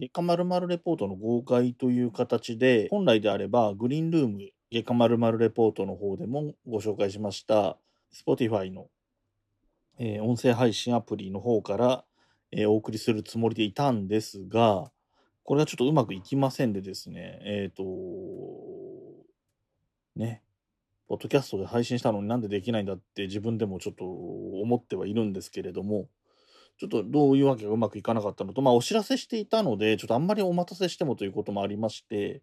月刊まるレポートの公開という形で、本来であれば、グリーンルーム月刊まるレポートの方でもご紹介しました、Spotify の、えー、音声配信アプリの方から、えー、お送りするつもりでいたんですが、これがちょっとうまくいきませんでですね、えっ、ー、と、ね、ポッドキャストで配信したのになんでできないんだって自分でもちょっと思ってはいるんですけれども、ちょっとどういうわけがうまくいかなかったのと、まあお知らせしていたので、ちょっとあんまりお待たせしてもということもありまして、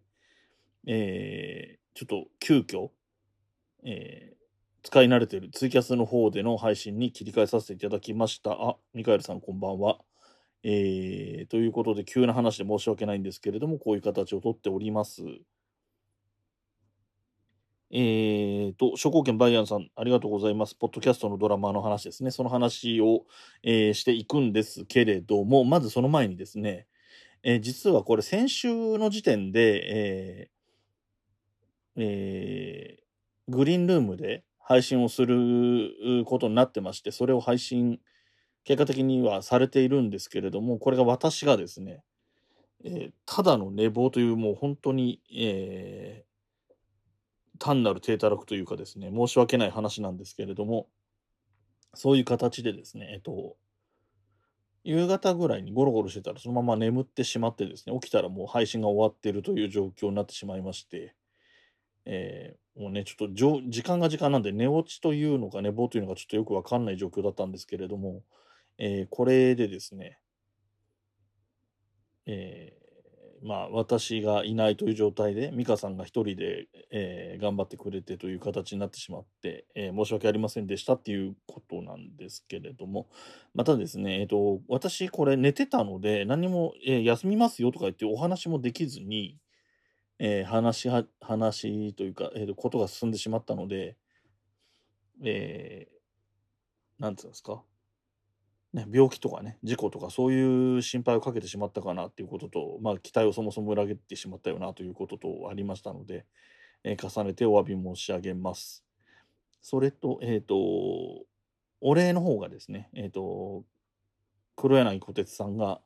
えー、ちょっと急遽、えー、使い慣れているツイキャスの方での配信に切り替えさせていただきました。あ、ミカエルさんこんばんは。えー、ということで急な話で申し訳ないんですけれども、こういう形をとっております。えーと、諸貢献バイアンさん、ありがとうございます。ポッドキャストのドラマの話ですね。その話を、えー、していくんですけれども、まずその前にですね、えー、実はこれ先週の時点で、えーえー、グリーンルームで配信をすることになってまして、それを配信、結果的にはされているんですけれども、これが私がですね、えー、ただの寝坊というもう本当に、えー、単なる低たらくというかですね、申し訳ない話なんですけれども、そういう形でですね、えっと、夕方ぐらいにゴロゴロしてたらそのまま眠ってしまってですね、起きたらもう配信が終わってるという状況になってしまいまして、えー、もうね、ちょっと時間が時間なんで寝落ちというのか寝坊というのかちょっとよくわかんない状況だったんですけれども、えー、これでですね、えーまあ、私がいないという状態で、美香さんが一人で、えー、頑張ってくれてという形になってしまって、えー、申し訳ありませんでしたっていうことなんですけれども、またですね、え、ー、と、私これ寝てたので、何も、え休みますよとか言ってお話もできずに、え話は、話というか、えー、ことが進んでしまったので、えー、ていうんですか、ね、病気とかね、事故とかそういう心配をかけてしまったかなっていうことと、まあ、期待をそもそも裏切ってしまったよなということとありましたので、えー、重ねてお詫び申し上げます。それと、えっ、ー、と、お礼の方がですね、えっ、ー、と、黒柳小鉄さんが、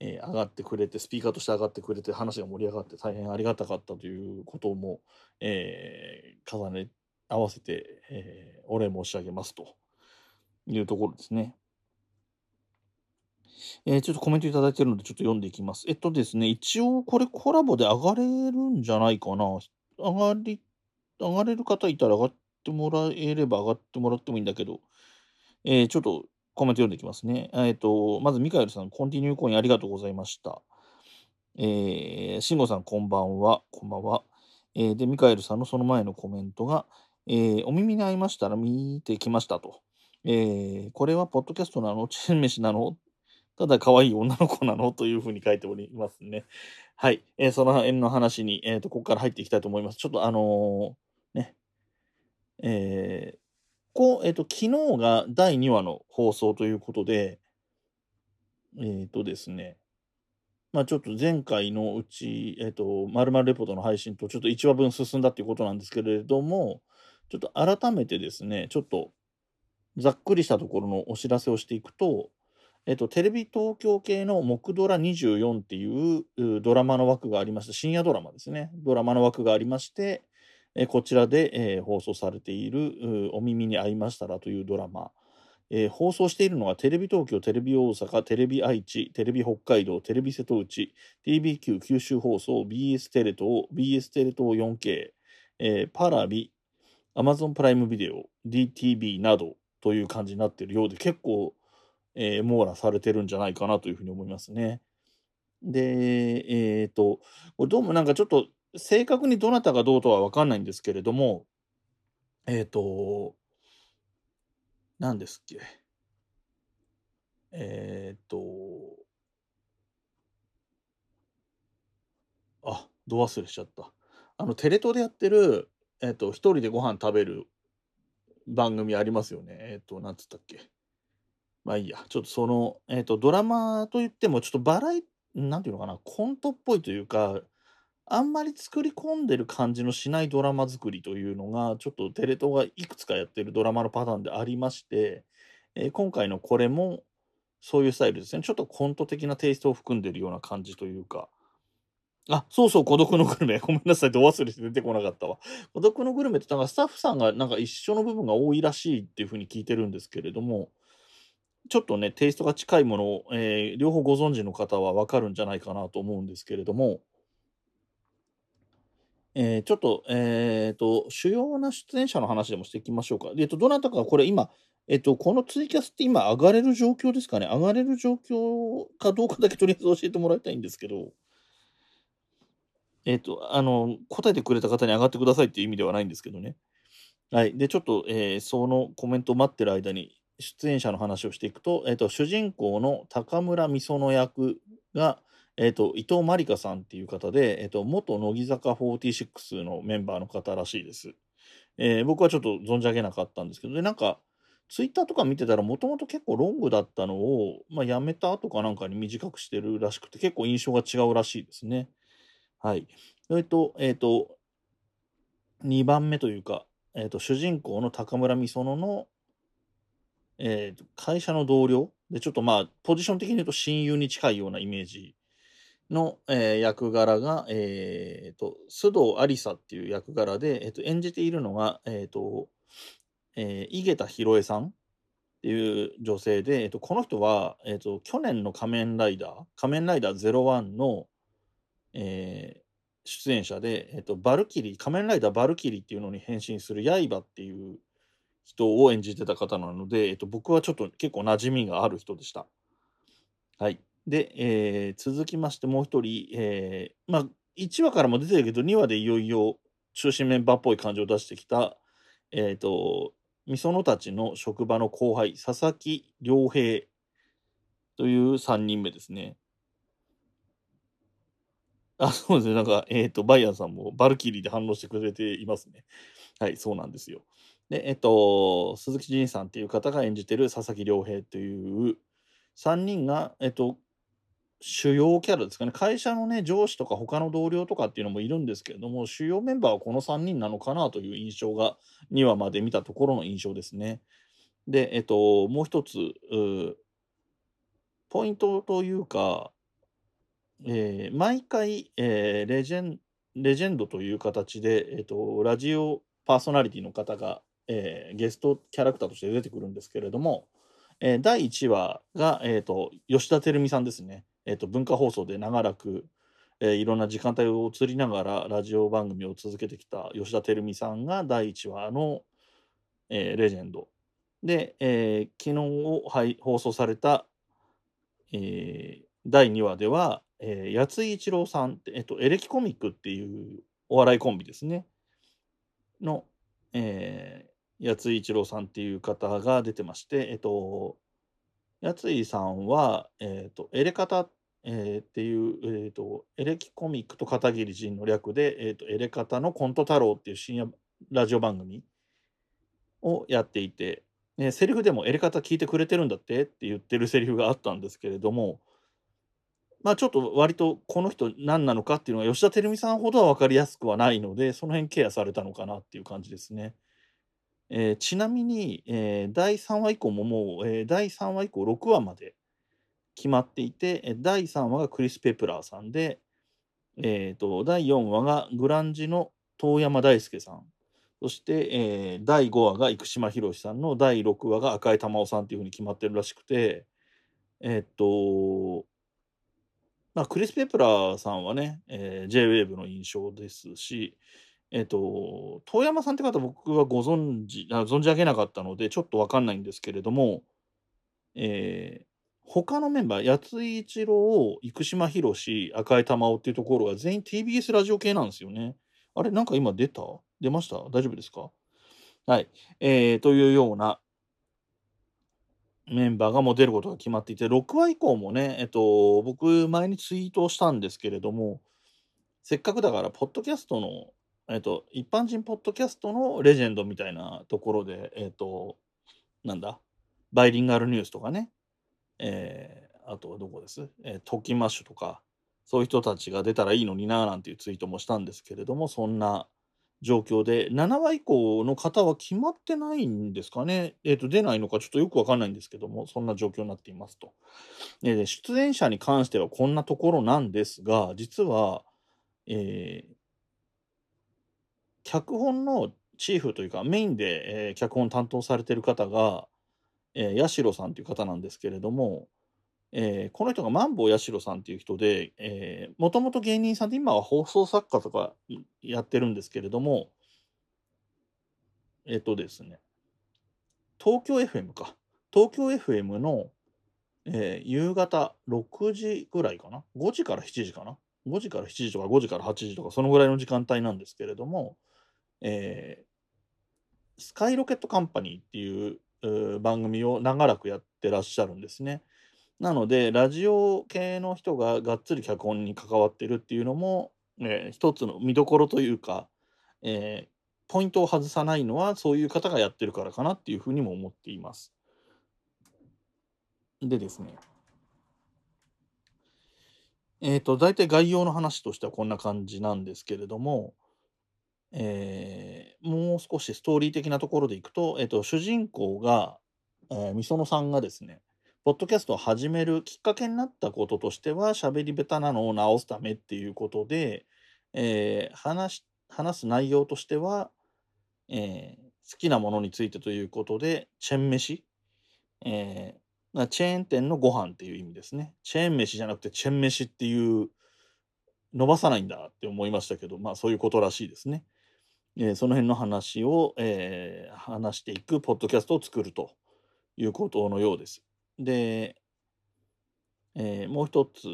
えー、上がってくれて、スピーカーとして上がってくれて、話が盛り上がって大変ありがたかったということも、えー、重ね合わせて、え、お礼申し上げますというところですね。えー、ちょっとコメントいただいてるので、ちょっと読んでいきます。えっとですね、一応これコラボで上がれるんじゃないかな。上がり、上がれる方いたら上がってもらえれば上がってもらってもいいんだけど、えー、ちょっとコメント読んでいきますね。えっ、と、まずミカエルさん、コンティニューコインありがとうございました。えー、慎吾さん、こんばんは。こんばんは。えー、で、ミカエルさんのその前のコメントが、えー、お耳に合いましたら見てきましたと。えー、これはポッドキャストなの？チェーン飯なの？ただ可愛い女の子なの？というふうに書いておりますね。はい。えー、その辺の話に、えっ、ー、と、ここから入っていきたいと思います。ちょっとあのー、ね、えー、こう、えっ、と、昨日が第2話の放送ということで、えっ、とですね、まあちょっと前回のうち、えっ、と、まるレポートの配信とちょっと1話分進んだっていうことなんですけれども、ちょっと改めてですね、ちょっとざっくりしたところのお知らせをしていくと、えっと、テレビ東京系の木ドラ24っていうドラマの枠がありまして、深夜ドラマですね。ドラマの枠がありまして、えこちらで、えー、放送されているお耳に合いましたらというドラマ。えー、放送しているのがテレビ東京、テレビ大阪、テレビ愛知、テレビ北海道、テレビ瀬戸内、TBQ 九州放送、BS テレ東、BS テレ東 4K、えー、パラビ、Amazon プライムビデオ、DTV などという感じになっているようで、結構えー、網羅されてるんじゃないかなというふうに思いますね。で、えっ、ー、と、これどうもなんかちょっと正確にどなたがどうとは分かんないんですけれども、えっ、ー、と、何ですっけ。えっ、と、あ、ど忘れしちゃった。あの、テレ東でやってる、えっ、と、一人でご飯食べる番組ありますよね。えっ、と、なんつったっけ。まあいいや。ちょっとその、えっ、と、ドラマといっても、ちょっとバラエ、なんていうのかな、コントっぽいというか、あんまり作り込んでる感じのしないドラマ作りというのが、ちょっとテレ東がいくつかやってるドラマのパターンでありまして、えー今回のこれも、そういうスタイルですね。ちょっとコント的なテイストを含んでるような感じというか。あ、そうそう、孤独のグルメ。ごめんなさい、ど忘れして出てこなかったわ。孤独のグルメって、なんかスタッフさんがなんか一緒の部分が多いらしいっていうふうに聞いてるんですけれども、ちょっとね、テイストが近いものを、えー、両方ご存知の方はわかるんじゃないかなと思うんですけれども、えー、ちょっと、えっ、ー、と、主要な出演者の話でもしていきましょうか。えっ、と、どなたかこれ今、えっ、と、このツイキャスって今上がれる状況ですかね？上がれる状況かどうかだけとりあえず教えてもらいたいんですけど、えっ、と、あの、答えてくれた方に上がってくださいっていう意味ではないんですけどね。はい。で、ちょっと、えそのコメントを待ってる間に、出演者の話をしていくと、えっ、と、主人公の高村美園役が、えっ、と、伊藤まりかさんっていう方で、えっ、と、元乃木坂46のメンバーの方らしいです。えー、僕はちょっと存じ上げなかったんですけど、で、なんか、ツイッターとか見てたら、もともと結構ロングだったのを、まあ、やめた後かなんかに短くしてるらしくて、結構印象が違うらしいですね。はい。それと、えっ、ー、と、2番目というか、えっ、ー、と、主人公の高村美園の、えー、会社の同僚？で、ちょっとまあ、ポジション的に言うと親友に近いようなイメージの、えー、役柄が、えーと、須藤有沙っていう役柄で、えーと、演じているのが、えーとえー、井桁弘恵さんっていう女性で、えーと、この人は、えーと、去年の仮面ライダー、仮面ライダー01の、えー、出演者で、えーと、バルキリー、仮面ライダーバルキリーっていうのに変身する刃っていう人を演じてた方なので、えーと僕はちょっと結構馴染みがある人でした。はい。で、えー、続きましてもう一人、えー、まあ、1話からも出てるけど、2話でいよいよ中心メンバーっぽい感じを出してきた、えっ、ー、と、みそのたちの職場の後輩、佐々木良平という3人目ですね。あ、そうですね。なんか、えっ、ー、と、バイアンさんもバルキリーで反応してくれていますね。はい、そうなんですよ。で、えっ、と、鈴木仁さんっていう方が演じてる佐々木良平という3人が、えっ、と、主要キャラですかね。会社のね、上司とか他の同僚とかっていうのもいるんですけれども、主要メンバーはこの3人なのかなという印象が、2話まで見たところの印象ですね。で、えっと、もう一つ、ポイントというか、えー、毎回、えー、レジェン、レジェンドという形で、えっと、ラジオパーソナリティの方が、えー、ゲストキャラクターとして出てくるんですけれども、えー、第1話が、えーと吉田照美さんですね。えーと、文化放送で長らく、えー、いろんな時間帯を移りながらラジオ番組を続けてきた吉田照美さんが第1話の、えー、レジェンドで、えー、昨日、はい、放送された、えー、第2話では、えー、八井一郎さんって、えっと、エレキコミックっていうお笑いコンビですねの、えー、八井一郎さんっていう方が出てまして、えっと、やついさんは、えっ、と、エレカタ、えー、っていう、えっ、と、エレキコミックと片桐仁の略で、えっ、と、エレカタのコント太郎っていう深夜ラジオ番組をやっていて、ね、セリフでもエレカタ聞いてくれてるんだってって言ってるセリフがあったんですけれども、まあちょっと割とこの人何なのかっていうのは吉田照美さんほどは分かりやすくはないので、その辺ケアされたのかなっていう感じですね。えー、ちなみに、えー、第3話以降ももう、えー、第3話以降6話まで決まっていて、第3話がクリス・ペプラーさんで、えーと、第4話がグランジの遠山大輔さん、そして、えー、第5話が生島博さんの第6話が赤井玉緒さんっていうふうに決まってるらしくて、えっ、と、まあ、クリス・ペプラーさんはね、えー、J-WAVE の印象ですし、えっと、遠山さんって方僕はご存知、あ存じ上げなかったので、ちょっとわかんないんですけれども、えー、他のメンバー、八井一郎、生島博士、赤井玉緒っていうところが全員 TBS ラジオ系なんですよね。あれ、なんか今出た？出ました？大丈夫ですか？はい。えー、というようなメンバーがもう出ることが決まっていて、6話以降もね、えっと、僕前にツイートをしたんですけれども、せっかくだから、ポッドキャストのえっと、一般人ポッドキャストのレジェンドみたいなところで、えっと、なんだ、バイリンガルニュースとかね、えー、あとはどこです、えー、トキマッシュとか、そういう人たちが出たらいいのにななんていうツイートもしたんですけれども、そんな状況で、7話以降の方は決まってないんですかね？えっ、と、出ないのかちょっとよくわかんないんですけども、そんな状況になっていますと。で、出演者に関してはこんなところなんですが、実は、えー脚本のチーフというかメインで、えー脚本担当されてる方が、えー、八代さんという方なんですけれども、えーこの人がマンボウ八代さんっていう人で、えー、もともと芸人さんで今は放送作家とかやってるんですけれども、えっ、とですね、東京 FM か。東京 FM の、えー夕方6時ぐらいかな？5時から7時かな？5時から7時とか5時から8時とか、そのぐらいの時間帯なんですけれども、えースカイロケットカンパニーっていうう番組を長らくやってらっしゃるんですね。なので、ラジオ系の人ががっつり脚本に関わってるっていうのも、えー一つの見どころというか、えーポイントを外さないのはそういう方がやってるからかなっていうふうにも思っています。でですね、えっ、と、大体概要の話としてはこんな感じなんですけれども、えーもう少しストーリー的なところでいくと、えっ、と、主人公が、えー、みそのさんがですね、ポッドキャストを始めるきっかけになったこととしては、喋り下手なのを直すためっていうことで、えー話話す内容としては、えー好きなものについてということで、チェーン飯、えーチェーン店のご飯っていう意味ですね。チェーン飯じゃなくてチェーン飯っていう、伸ばさないんだって思いましたけど、まあそういうことらしいですね。えーその辺の話を、えー話していくポッドキャストを作るということのようです。で、えーもう一つ、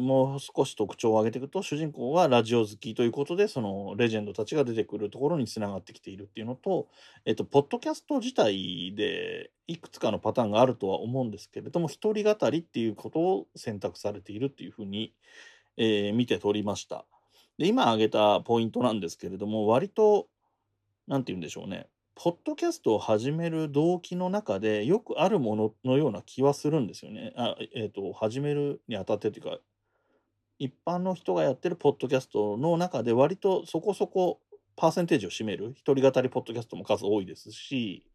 もう少し特徴を挙げていくと、主人公はラジオ好きということで、そのレジェンドたちが出てくるところにつながってきているっていうのと、えっと、ポッドキャスト自体でいくつかのパターンがあるとは思うんですけれども、一人語りっていうことを選択されているっていうふうに、えー見て取りました。で、今挙げたポイントなんですけれども、割と、なんて言うんでしょうね。ポッドキャストを始める動機の中でよくあるもののような気はするんですよね。あえっ、と、始めるにあたってというか、一般の人がやってるポッドキャストの中で割とそこそこパーセンテージを占める一人語りポッドキャストも数多いですし、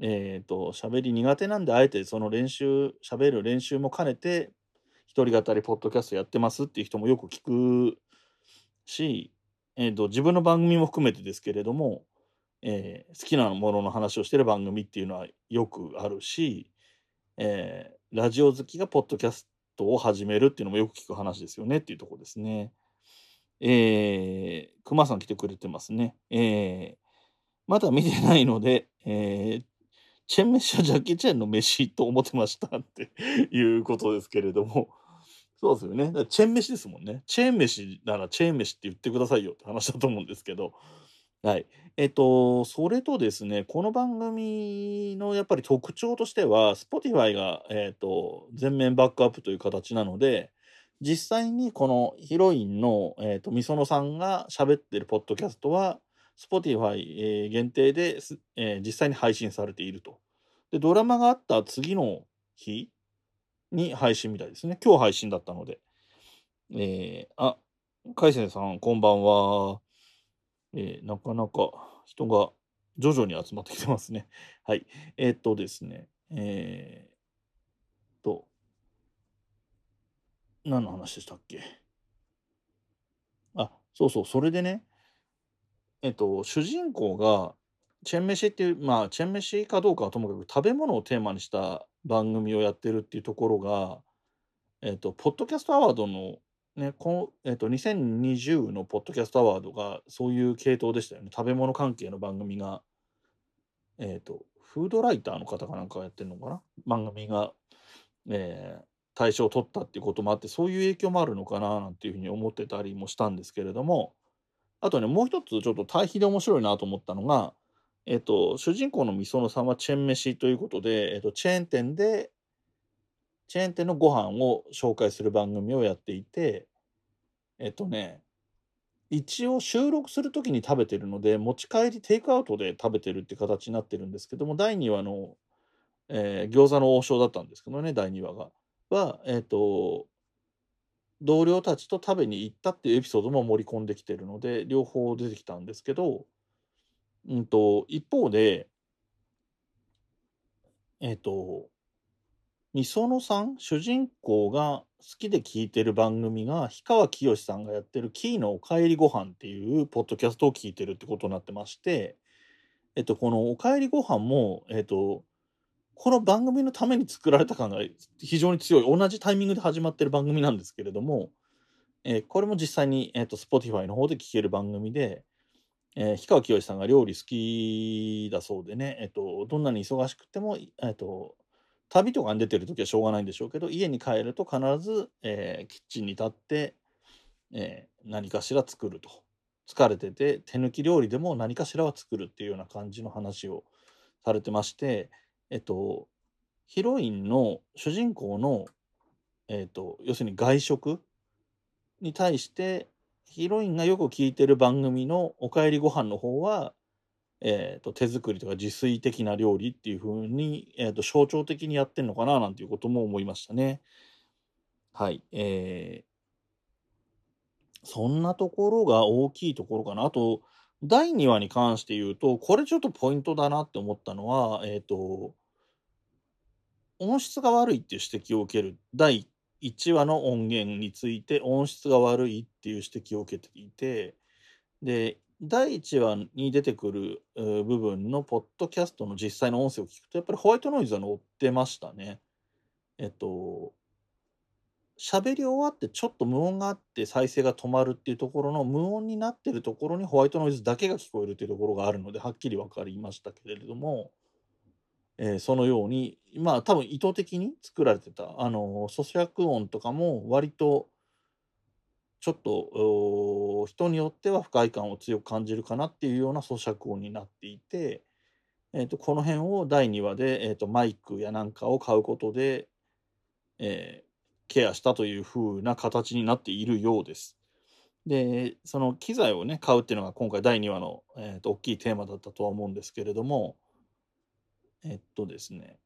えっ、と、喋り苦手なんであえてその練習、喋る練習も兼ねて一人語りポッドキャストやってますっていう人もよく聞くし、えー、と自分の番組も含めてですけれども、えー好きなものの話をしてる番組っていうのはよくあるし、えーラジオ好きがポッドキャストを始めるっていうのもよく聞く話ですよねっていうとこですね。えー、熊さん来てくれてますね。えーまだ見てないので、えーチェン飯はジャッキー・チェンの飯と思ってましたっていうことですけれども、そうですよね。チェーン飯ですもんね。チェーン飯ならチェーン飯って言ってくださいよって 話だと思うんですけど。はい。えっと、それとですね、この番組のやっぱり特徴としては、Spotify が、えっと、全面バックアップという形なので、実際にこのヒロインの、えっと、みそのさんが喋ってるポッドキャストは、Spotify、えー限定です、えー実際に配信されていると。で、ドラマがあった次の日に配信みたいですね。今日配信だったので。えー、あ、海鮮さん、こんばんは。えーなかなか人が徐々に集まってきてますね。はい。えーっとですね。えーと、何の話でしたっけ？あ、そうそう、それでね、えっと、主人公が、チェン飯っていう、まあ、チェン飯かどうかはともかく食べ物をテーマにした番組をやってるっていうところが、えっと、ポッドキャストアワードの、ね、この、えっと、2020のポッドキャストアワードがそういう系統でしたよね。食べ物関係の番組が、えっと、フードライターの方かなんかがやってるのかな？番組が、えー大賞を取ったっていうこともあって、そういう影響もあるのかななんていうふうに思ってたりもしたんですけれども、あとね、もう一つちょっと対比で面白いなと思ったのが、えっと、主人公のみそのさんはチェーン飯ということで、えっと、チェーン店で、チェーン店のご飯を紹介する番組をやっていて、えっとね、一応収録するときに食べてるので、持ち帰りテイクアウトで食べてるって形になってるんですけども、第2話の、えー餃子の王将だったんですけどね、第2話が。は、えっと、同僚たちと食べに行ったっていうエピソードも盛り込んできてるので、両方出てきたんですけど、うんと、一方で、えっ、と、みそのさん、主人公が好きで聞いてる番組が、氷川きよしさんがやってるキーのおかえりご飯っていうポッドキャストを聞いてるってことになってまして、えっと、このおかえりご飯も、えっと、この番組のために作られた感が非常に強い、同じタイミングで始まってる番組なんですけれども、えーこれも実際に、えっと、Spotify の方で聞ける番組で、えー氷川きよしさんが料理好きだそうでね、えっと、どんなに忙しくても、えっと、旅とかに出てる時はしょうがないんでしょうけど、家に帰ると必ず、えーキッチンに立って、えー何かしら作ると。疲れてて、手抜き料理でも何かしらは作るっていうような感じの話をされてまして、えっと、ヒロインの主人公の、えっと、要するに外食に対して、ヒロインがよく聞いてる番組のおかえりご飯の方は、えっと、手作りとか自炊的な料理っていう風に、えっと、象徴的にやってんのかななんていうことも思いましたね。はい。えーそんなところが大きいところかな。あと、第2話に関して言うと、これちょっとポイントだなって思ったのは、えっ、と、音質が悪いっていう指摘を受ける。第1話の音源について音質が悪いっていう指摘を受けていて、で、第1話に出てくる部分のポッドキャストの実際の音声を聞くと、やっぱりホワイトノイズは乗ってましたね。えっと、喋り終わってちょっと無音があって再生が止まるっていうところの無音になってるところにホワイトノイズだけが聞こえるっていうところがあるのではっきり分かりましたけれども、えーそのようにまあ多分意図的に作られてたあの咀嚼音とかも割とちょっと人によっては不快感を強く感じるかなっていうような咀嚼音になっていて、えー、とこの辺を第2話で、えー、とマイクやなんかを買うことで、えーケアしたという風な形になっているようです。で、その機材をね、買うっていうのが今回第2話の、えーと大きいテーマだったとは思うんですけれども、えっとですね、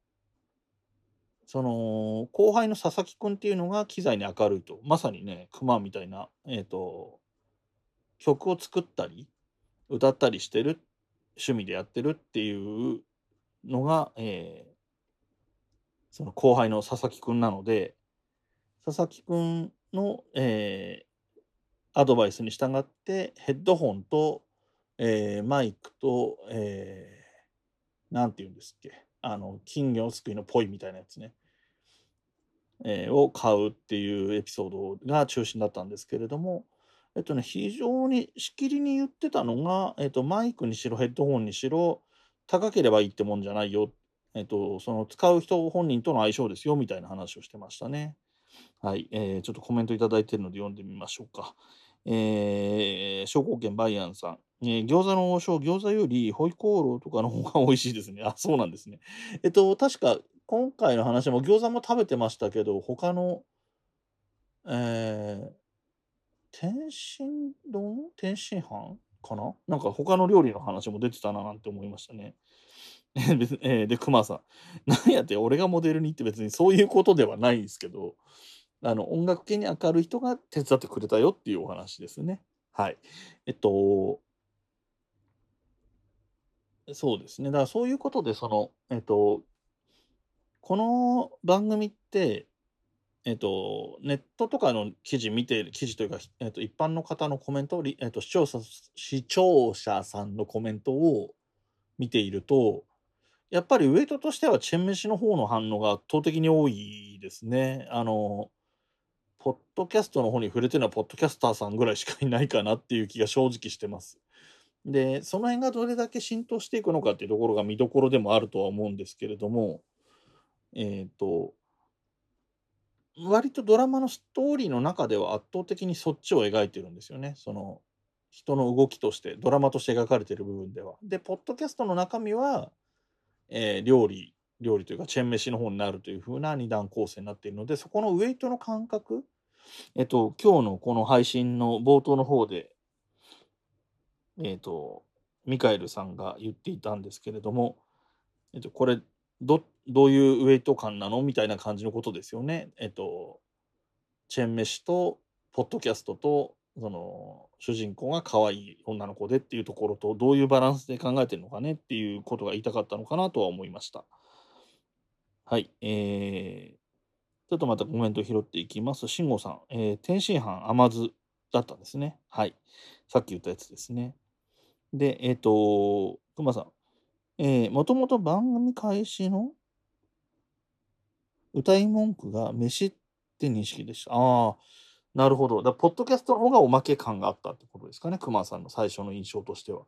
その後輩の佐々木くんっていうのが機材に明るいと、まさにね、クマみたいな、えっと、曲を作ったり、歌ったりしてる、趣味でやってるっていうのが、えーその後輩の佐々木くんなので、佐々木くんの、えーアドバイスに従ってヘッドホンと、えーマイクと、えーなんて言うんですっけ？あの金魚すくいのポイみたいなやつね、えーを買うっていうエピソードが中心だったんですけれどもえっとね非常にしきりに言ってたのが、えっと、マイクにしろヘッドホンにしろ高ければいいってもんじゃないよ、えっと、その使う人本人との相性ですよみたいな話をしてましたね。はい、えーちょっとコメントいいてるので読んでみましょうか。えー、商工券バイアンさん。えー餃子の王将、餃子よりホイコーローとかの方が美味しいですね。あ、そうなんですね。えっと、確か今回の話も餃子も食べてましたけど、他の、えー、天津丼？天津飯かな？なんか他の料理の話も出てたななんて思いましたね。えー別にえーで、熊さん。なんやって、俺がモデルにって別にそういうことではないんですけど、あの、音楽系に明るい人が手伝ってくれたよっていうお話ですね。はい。えっと、そうですね。だからそういうことで、その、えっと、この番組って、えっと、ネットとかの記事見て、記事というか、えっと、一般の方のコメント、えっと、視聴者、視聴者さんのコメントを見ていると、やっぱりウェイトとしてはチェンメシの方の反応が圧倒的に多いですね。あの、ポッドキャストの方に触れてるのはポッドキャスターさんぐらいしかいないかなっていう気が正直してます。で、その辺がどれだけ浸透していくのかっていうところが見どころでもあるとは思うんですけれども、えっ、と、割とドラマのストーリーの中では圧倒的にそっちを描いてるんですよね。その人の動きとして、ドラマとして描かれてる部分では。で、ポッドキャストの中身は、えー料理、料理というかチェーン飯の方になるという風な二段構成になっているので、そこのウェイトの感覚、えっと、今日のこの配信の冒頭の方で、えっと、ミカエルさんが言っていたんですけれども、えっと、これ、ど、どういうウェイト感なのみたいな感じのことですよね。えっと、チェン飯と、ポッドキャストと、その、主人公が可愛い女の子でっていうところと、どういうバランスで考えてるのかねっていうことが言いたかったのかなとは思いました。はい。えー、ちょっとまたコメント拾っていきます。慎吾さん、えー、天津飯甘酢だったんですね。はい。さっき言ったやつですね。で、えっ、と、くまさん、えー、もともと番組開始の歌い文句が飯って認識でした。ああ、なるほど。だポッドキャストの方がおまけ感があったってことですかね、熊さんの最初の印象としては。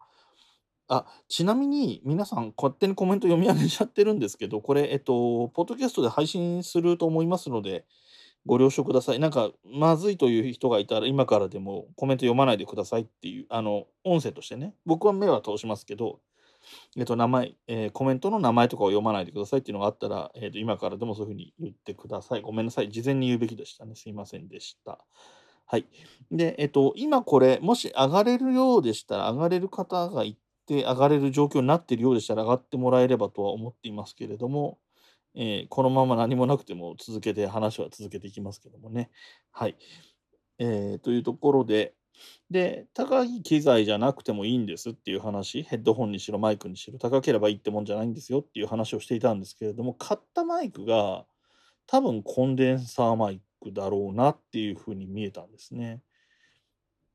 あ、ちなみに皆さん勝手にコメント読み上げちゃってるんですけど、これ、えっと、ポッドキャストで配信すると思いますので、ご了承ください。なんか、まずいという人がいたら、今からでもコメント読まないでくださいっていう、あの、音声としてね、僕は目は通しますけど、えっと、名前、えーコメントの名前とかを読まないでくださいっていうのがあったら、えっと、今からでもそういうふうに言ってください。ごめんなさい。事前に言うべきでしたね。すいませんでした。はい。で、えっと、今これ、もし上がれるようでしたら、上がれる方がいて、上がれる状況になっているようでしたら、上がってもらえればとは思っていますけれども、えーこのまま何もなくても続けて、話は続けていきますけどもね。はい。えーというところで、で、高い機材じゃなくてもいいんですっていう話、ヘッドホンにしろマイクにしろ、高ければいいってもんじゃないんですよっていう話をしていたんですけれども、買ったマイクが多分コンデンサーマイクだろうなっていうふうに見えたんですね。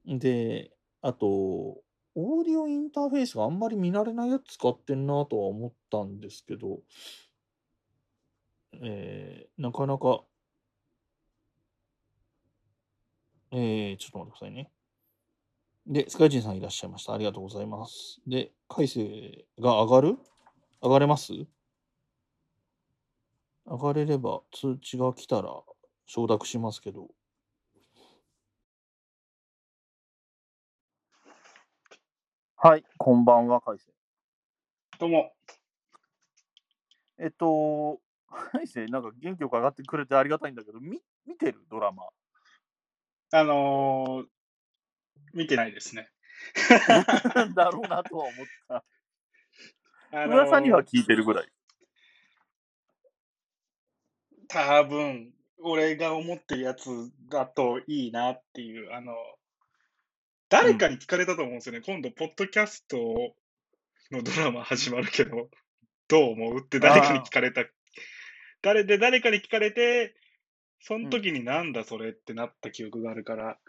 で、あと、オーディオインターフェースがあんまり見慣れないやつ使ってんなとは思ったんですけど、えーなかなか、えーちょっと待ってくださいね。で、スカイジンさんいらっしゃいました。ありがとうございます。で、海星が上がる？上がれます？上がれれば通知が来たら承諾しますけど。はい、こんばんは、海星。どうも。えっと、海星、なんか元気よく上がってくれてありがたいんだけど、み見てる？ドラマ。あのー見てないですね。だろうなとは思った。あのー噂には聞いてるぐらい？多分、俺が思ってるやつだといいなっていう、あの、誰かに聞かれたと思うんですよね。今度、ポッドキャストのドラマ始まるけど、どう思う？って誰かに聞かれた。誰で誰かに聞かれて、その時になんだそれってなった記憶があるから、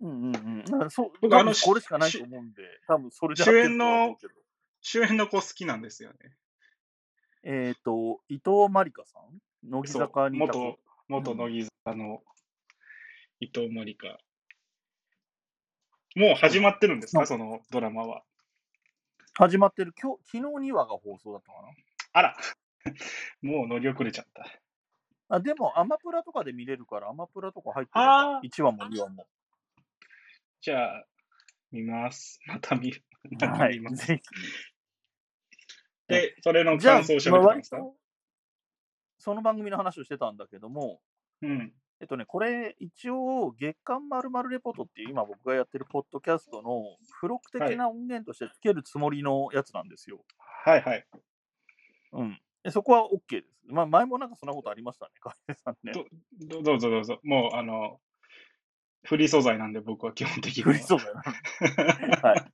うんうんうん。そう、僕あのこれしかないと思うんで、多分それで合ってるとは思うけど。主演の子好きなんですよね。えっ、と、伊藤まりかさん？乃木坂にいた子？元、元乃木坂の伊藤まりか。もう始まってるんですか、うんそのドラマは。始まってる、今日、昨日2話が放送だったかあら、もう乗り遅れちゃった。な。あ、でも、アマプラとかで見れるから、アマプラとか入ってるあー1話も2話も。じゃあ、見ます。また見る。またはい見ま、す。ぜで、それの感想を喋まあってたんですか、割と、その番組の話をしてたんだけども、うん。えっとね、これ、一応、月刊まるまるレポートっていう、今僕がやってるポッドキャストの付録的な音源としてつけるつもりのやつなんですよ。はいはい。うん。でそこは OK です。まあ、前もなんかそんなことありましたね、川出さんね。どどうぞどうぞ。もう、あの、フリー素材なんで僕は基本的には。フリー素材なんで はい。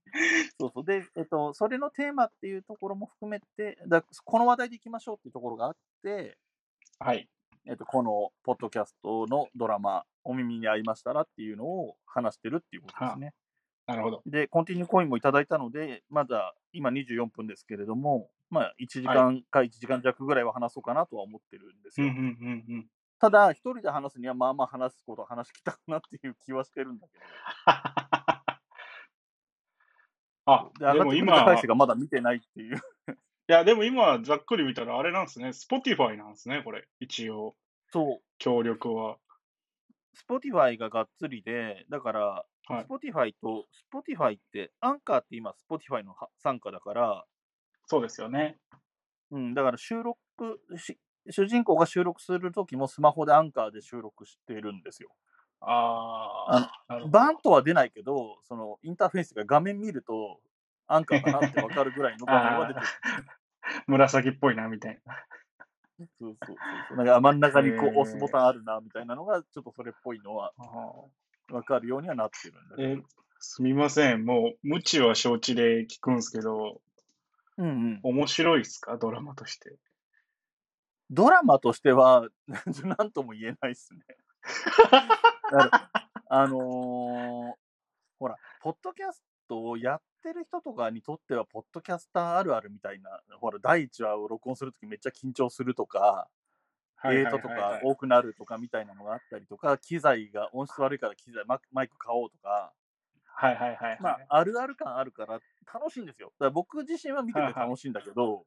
そうそう。で、えっと、それのテーマっていうところも含めて、だこの話題でいきましょうっていうところがあって、はい。えっと、このポッドキャストのドラマ、お耳に合いましたらっていうのを話してるっていうことですね。なるほど。で、コンティニューコインもいただいたので、まだ今24分ですけれども、まあ、1時間か1時間弱ぐらいは話そうかなとは思ってるんですよ。ただ、一人で話すには、まあまあ話すことは話しきたくなっていう気はしてるんだけど。あ、で、も今、い回数がまだ見てないっていう。や、でも今、ざっくり見たらあれなんですね。Spotify なんですね、これ。一応、そう。協力は。Spotify ががっつりで、だから、はい。Spotify と、Spotify って、アンカーって今、Spotify のは傘下だから、そうですよね。うん、だから収録し、主人公が収録するときもスマホでアンカーで収録してるんですよ。あああ、なるほどバンとは出ないけど、そのインターフェースが画面見ると、アンカーかなってわかるぐらいの画面は出てる。紫っぽいな、みたいな。そうそうそうそう。なんか真ん中にこう押すボタンあるな、みたいなのが、ちょっとそれっぽいのはあわかるようにはなってるんだけえど。、すみません。もう、無知は承知で聞くんですけど、うんうん。面白いっすか？ドラマとして。ドラマとしては、なんとも言えないっすね。あのーほら、ポッドキャストをやってる人とかにとっては、ポッドキャスターあるあるみたいな、ほら、第1話を録音するときめっちゃ緊張するとか、はいデートとはいはいはいか多くなるとかみたいなのがあったりとか、機材が音質悪いから機材ママイク買おうとか、はいはいはいまはい。あ、あるある感あるから楽しいんですよ。だから僕自身は見てて楽しいんだけど、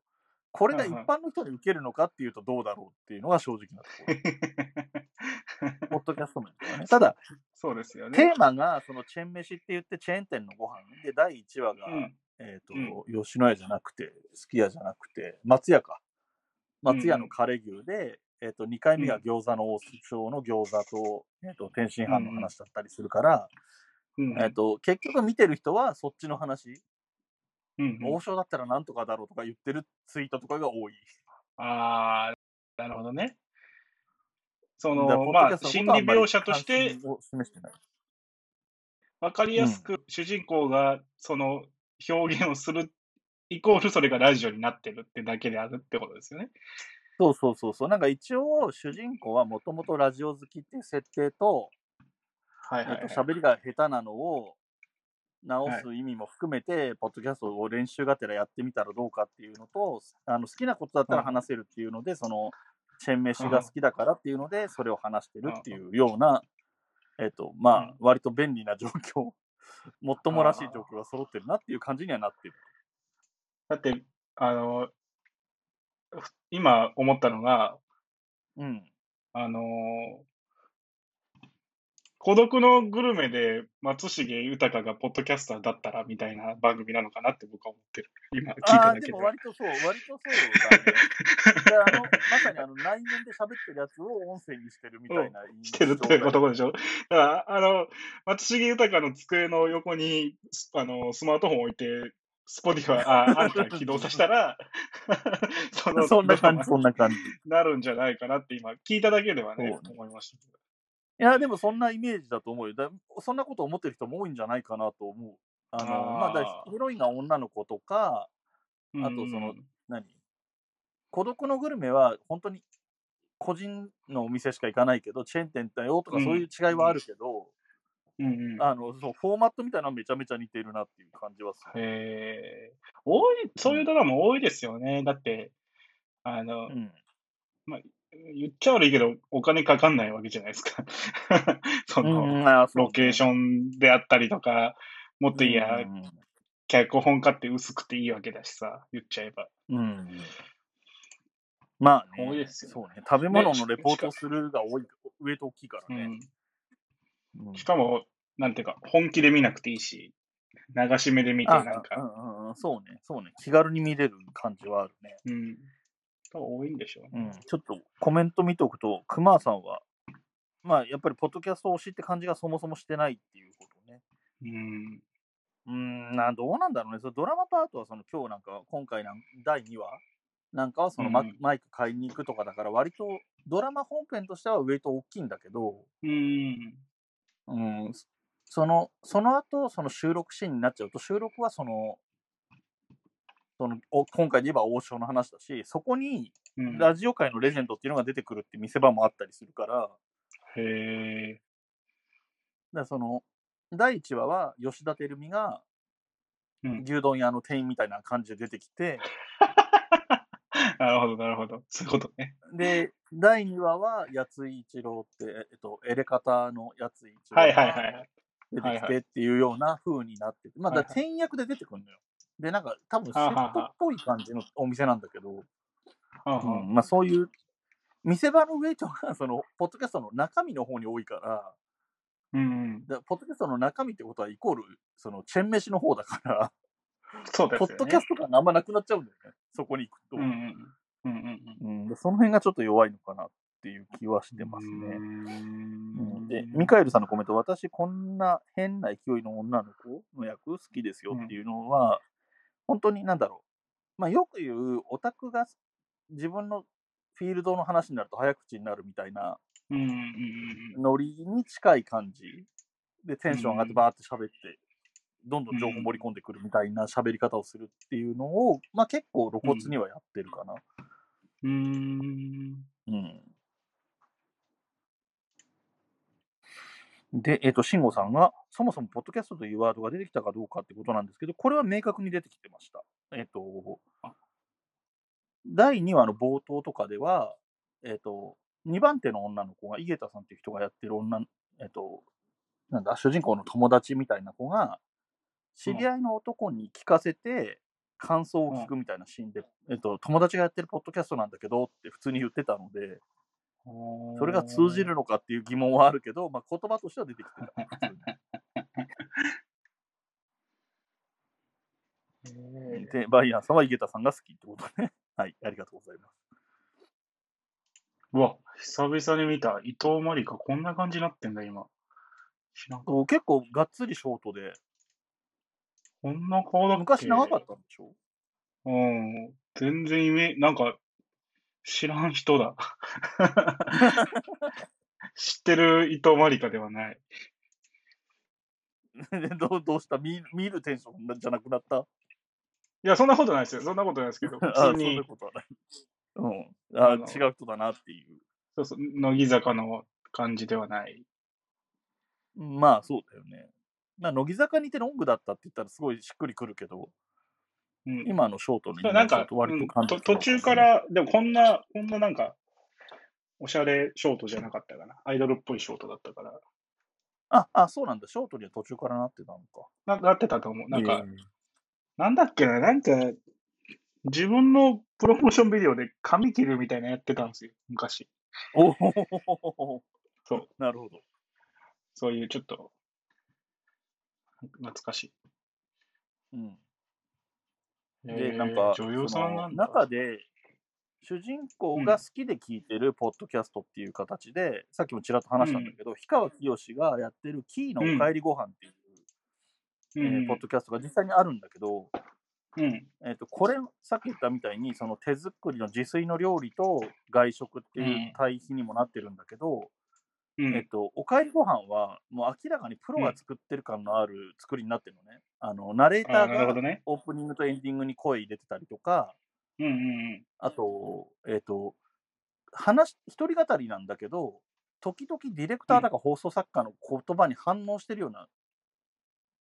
これが一般の人に受けるのかっていうとどうだろうっていうのが正直なところ。ポッドキャスト面ね。ただ、そうですよね。テーマがそのチェーン飯って言ってチェーン店のご飯で、第1話が、うんえっ、と、吉野家じゃなくて、すき家じゃなくて、松屋か。松屋のカレー牛で、えっ、と、2回目が餃子の王将の餃子と、えっ、と、天津飯の話だったりするから、うんえっ、と、結局見てる人はそっちの話、うんうん王将だったらなんとかだろうとか言ってるツイートとかが多い。ああ、なるほどね。その、まあ、心理描写として。わかりやすく主人公がその表現をするイコールそれがラジオになってるってだけであるってことですよね。そうそうそうそう。なんか一応、主人公はもともとラジオ好きっていう設定と、はいはい、えっと、はい。喋りが下手なのを直す意味も含めて、ポッドキャストを練習がてらやってみたらどうかっていうのと、あの好きなことだったら話せるっていうので、その、チェーン飯が好きだからっていうので、それを話してるっていうような、えっと、まあ、割と便利な状況、もっともらしい状況が揃ってるなっていう感じにはなってる。だって、あの、今思ったのが、うん。あの孤独のグルメで松重豊がポッドキャスターだったらみたいな番組なのかなって僕は思ってる。今聞いただけでも。割とそう、割とそうだね。であのまさにあの内面で喋ってるやつを音声にしてるみたいな、してるってことでしょ？だから、あの、松重豊の机の横に、スあの、スマートフォン置いて、 Spotify、あ、アンカー起動させたら、その、そんな感じ、そんな感じ。いなるんじゃないかなって今、聞いただけではね、そう思いましたけど。や、でもそんなイメージだと思うよ。だそんなこと思ってる人も多いんじゃないかなと思う。あの、あーまあヒロインが女の子とか、うんあとその何？孤独のグルメは本当に個人のお店しか行かないけど、チェーン店だよとかうんそういう違いはあるけど、うんうん。あの、そう、フォーマットみたいなのはめちゃめちゃ似てるなっていう感じはする。へえ。多い、そういうドラマ多いですよね。だって、あのう、ん。言っちゃ悪いけど、お金かかんないわけじゃないですか。その、ロケーションであったりとか、もっといや、うん脚本家って薄くていいわけだしさ、言っちゃえば。うん。まあね、多いですよそうね。食べ物のレポートするが多い、ウエイト大きいからね。うん。うんしかも、なんていうか、本気で見なくていいし、流し目で見て、あなんか、うんうんうん、そうね、そうね。気軽に見れる感じはあるね。うん。多いんでしょうね。うん。ちょっとコメント見ておくと、熊さんは、まあ、やっぱりポッドキャスト推しって感じがそもそもしてないっていうことね。うん。うーん、などうなんだろうね。そのドラマパートはその今日なんか、今回なん第2話？なんかはそのマ,、うんマイク買いに行くとかだから、割とドラマ本編としてはウェイト大きいんだけど、うん。うん、その、その後、その収録シーンになっちゃうと、収録はその、そのお今回で言えば王将の話だし、そこにうん。ラジオ界のレジェンドっていうのが出てくるって見せ場もあったりするから、へえ。らその、第1話は吉田照美がうん。牛丼屋の店員みたいな感じで出てきて、なるほど、なるほど。そういうことね。で、第2話は八井一郎って、えっと、エレカタの八井一郎はいはいはがい。出てきてっていうような風になってて、まあ、だ店員役で出てくるのよ。で、なんか多分セットっぽい感じのお店なんだけど、うんまあそういう、見せ場のウェイトが、その、ポッドキャストの中身の方に多いから、うん。でポッドキャストの中身ってことはイコール、その、チェン飯の方だから、そうですよね。ポッドキャスト感があんまなくなっちゃうんだよね。そこに行くと。うんうん。うんうんうんでその辺がちょっと弱いのかなっていう気はしてうん。ますね。で、ミカエルさんのコメント、私、こんな変な勢いの女の子の役好きですよっていうのは、本当になんだろう。まあ、よく言う、オタクが自分のフィールドの話になると早口になるみたいなノリに近い感じでテンション上がってバーって喋って、どんどん情報盛り込んでくるみたいな喋り方をするっていうのを、まあ結構露骨にはやってるかな。うん。うーん。うん。で、えっ、と、慎吾さんが、そもそもポッドキャストというワードが出てきたかどうかってことなんですけど、これは明確に出てきてました。えっ、と、第2話の冒頭とかでは、えっ、と、2番手の女の子が、井桁さんっていう人がやってる女の、えっ、と、なんだ、主人公の友達みたいな子が、知り合いの男に聞かせて、感想を聞くみたいなシーンで、えっと、友達がやってるポッドキャストなんだけどって普通に言ってたので、それが通じるのかっていう疑問はあるけど、まあ、言葉としては出てきてた。で、バイアンさんは井桁さんが好きってことね。はい、ありがとうございます。うわ、久々に見た。伊藤まりか、こんな感じになってんだ、今。結構がっつりショートで、こんな顔だっけ？昔長かったんでしょ？うん。全然イメなんか、知らん人だ。知ってる伊藤まりかではない。でどうどうした？見見るテンションじゃなくなった？いや、そんなことないですよ。そんなことないですけど、普あそ通にんな、ことはない。うん。あ違う人だなっていう。そうそう、乃木坂の感じではない。まあ、そうだよね。まあ、乃木坂にいてロングだったって言ったらすごいしっくりくるけど、うん。今のショートのイメなんかージだ、と割うんと感じと途中から、でもこんな、こんななんか、おしゃれショートじゃなかったかな。アイドルっぽいショートだったから。あ、あ、そうなんだ。ショートには途中からなってたのか。ななってたと思う。なんか、えーなんだっけな、なんか、自分のプロモーションビデオで髪切るみたいなのやってたんですよ、昔。おおそう。なるほど。そういうちょっと、懐かしうん。い。で、えーなんか、女優さんなん。中で、主人公が好きで聞いてるポッドキャストっていう形で、さっきもちらっと話したんだけど、氷川きよしがやってるキーのおかえりご飯っていう、うんえーポッドキャストが実際にあるんだけど、うん。えっとこれ、さっき言ったみたいに、その手作りの自炊の料理と外食っていう対比にもなってるんだけど、うん。えっと、おかえりご飯は、もう明らかにプロが作ってる感のある作りになってるのね。あの、ナレータあーが。オープニングとエンディングに声入れてたりとか、うんうんあと、えっ、と、話、一人語りなんだけど、時々ディレクターだか放送作家の言葉に反応してるような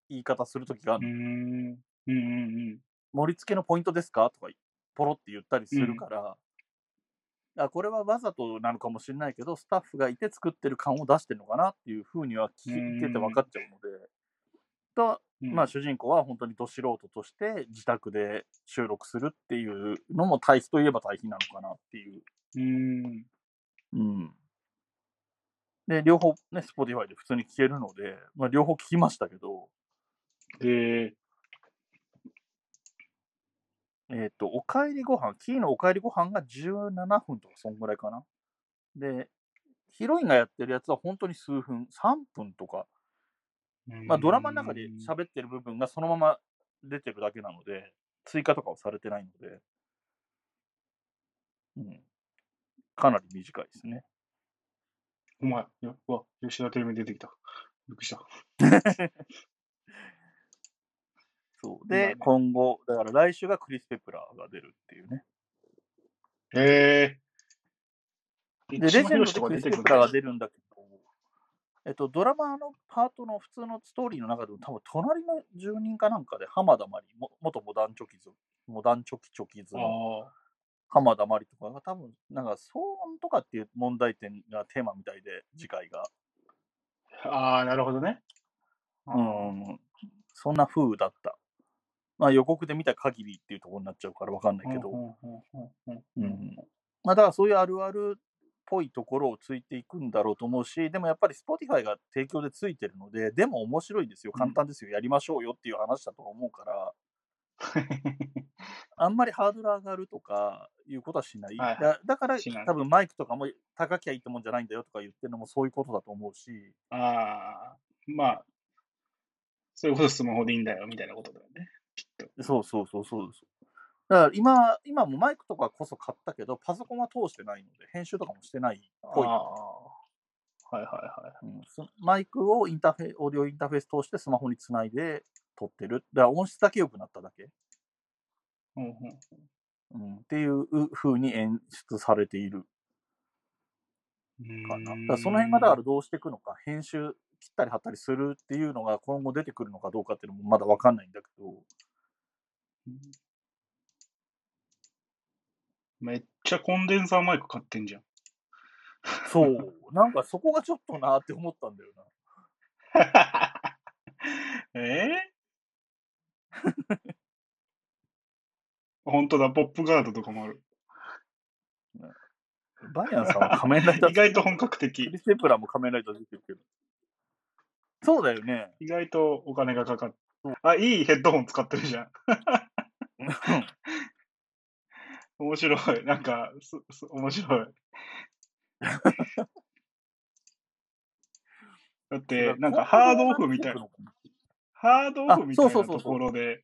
言い方するときがあうん。うるの、ーん。うんうん盛り付けのポイントですか？とか、ポロって言ったりするから、あこれはわざとなのかもしれないけど、スタッフがいて作ってる感を出してるのかなっていうふうには聞いてて分かっちゃうので、とうん。まあ、主人公は本当にど素人として自宅で収録するっていうのも対比といえば対比なのかなっていう。うーん。うん。で、両方ね、Spotify で普通に聞けるので、まあ、両方聞きましたけど、で、えっ、と、おかえりご飯、キーのおかえりご飯が17分とか、そんぐらいかな。で、ヒロインがやってるやつは本当に数分、3分とか、まあ、ドラマの中で喋ってる部分がそのまま出てるだけなので、追加とかはされてないので、うん、かなり短いですね。お前、ようわ、吉田テレビ出てきた。びっくりした。そうで、今後、だから来週がクリス・ペプラーが出るっていうね。へえ。で、レジェンドでクリス・ペプラーが出るんだけど、えっと、ドラマのパートの普通のストーリーの中でも、多分隣の住人かなんかで、浜田真理、も元モダンチョキズ、モダンチョキチョキズのあ浜田真理とかが多分、なんか騒音とかっていう問題点がテーマみたいで、次回が。あ。ああ、なるほどね。うん、そんな風だった。まあ予告で見た限りっていうところになっちゃうからわかんないけど、まあだからそういうあるあるっぽいところをついていくんだろうと思うし、でもやっぱり Spotify が提供でついてるので、でも面白いですよ、簡単ですよ、やりましょうよっていう話だと思うから、あんまりハードル上がるとかいうことはしない。はいだだから多分マイクとかも高きゃいいってもんじゃないんだよとか言ってるのもそういうことだと思うし、ああ、まあ、そういうことスマホでいいんだよ、みたいなことだよね。きっと。そうそうそうそうです。だから今、今もマイクとかこそ買ったけど、パソコンは通してないので、編集とかもしてないっぽい。はいはいはい。うんそマイクをインターフェオーディオインターフェース通してスマホにつないで撮ってる。だから音質だけ良くなっただけ、うんうんうん、っていう風に演出されているかな。だからその辺がだからどうしていくのか、編集切ったり貼ったりするっていうのが今後出てくるのかどうかっていうのもまだわかんないんだけど、めっちゃコンデンサーマイク買ってんじゃん。そう、なんかそこがちょっとなって思ったんだよな。えー、本当だ、ポップガードとかもある。バニャンさんは仮面ライダー 意外と本格ク的。リス・テプラも仮面ライダー出てるけど。そうだよね。意外とお金がかかって。あ、いいヘッドホン使ってるじゃん。面白い。なんか、すす面白い。だって、なんかハードオフみたいな、ハードオフみたいなところで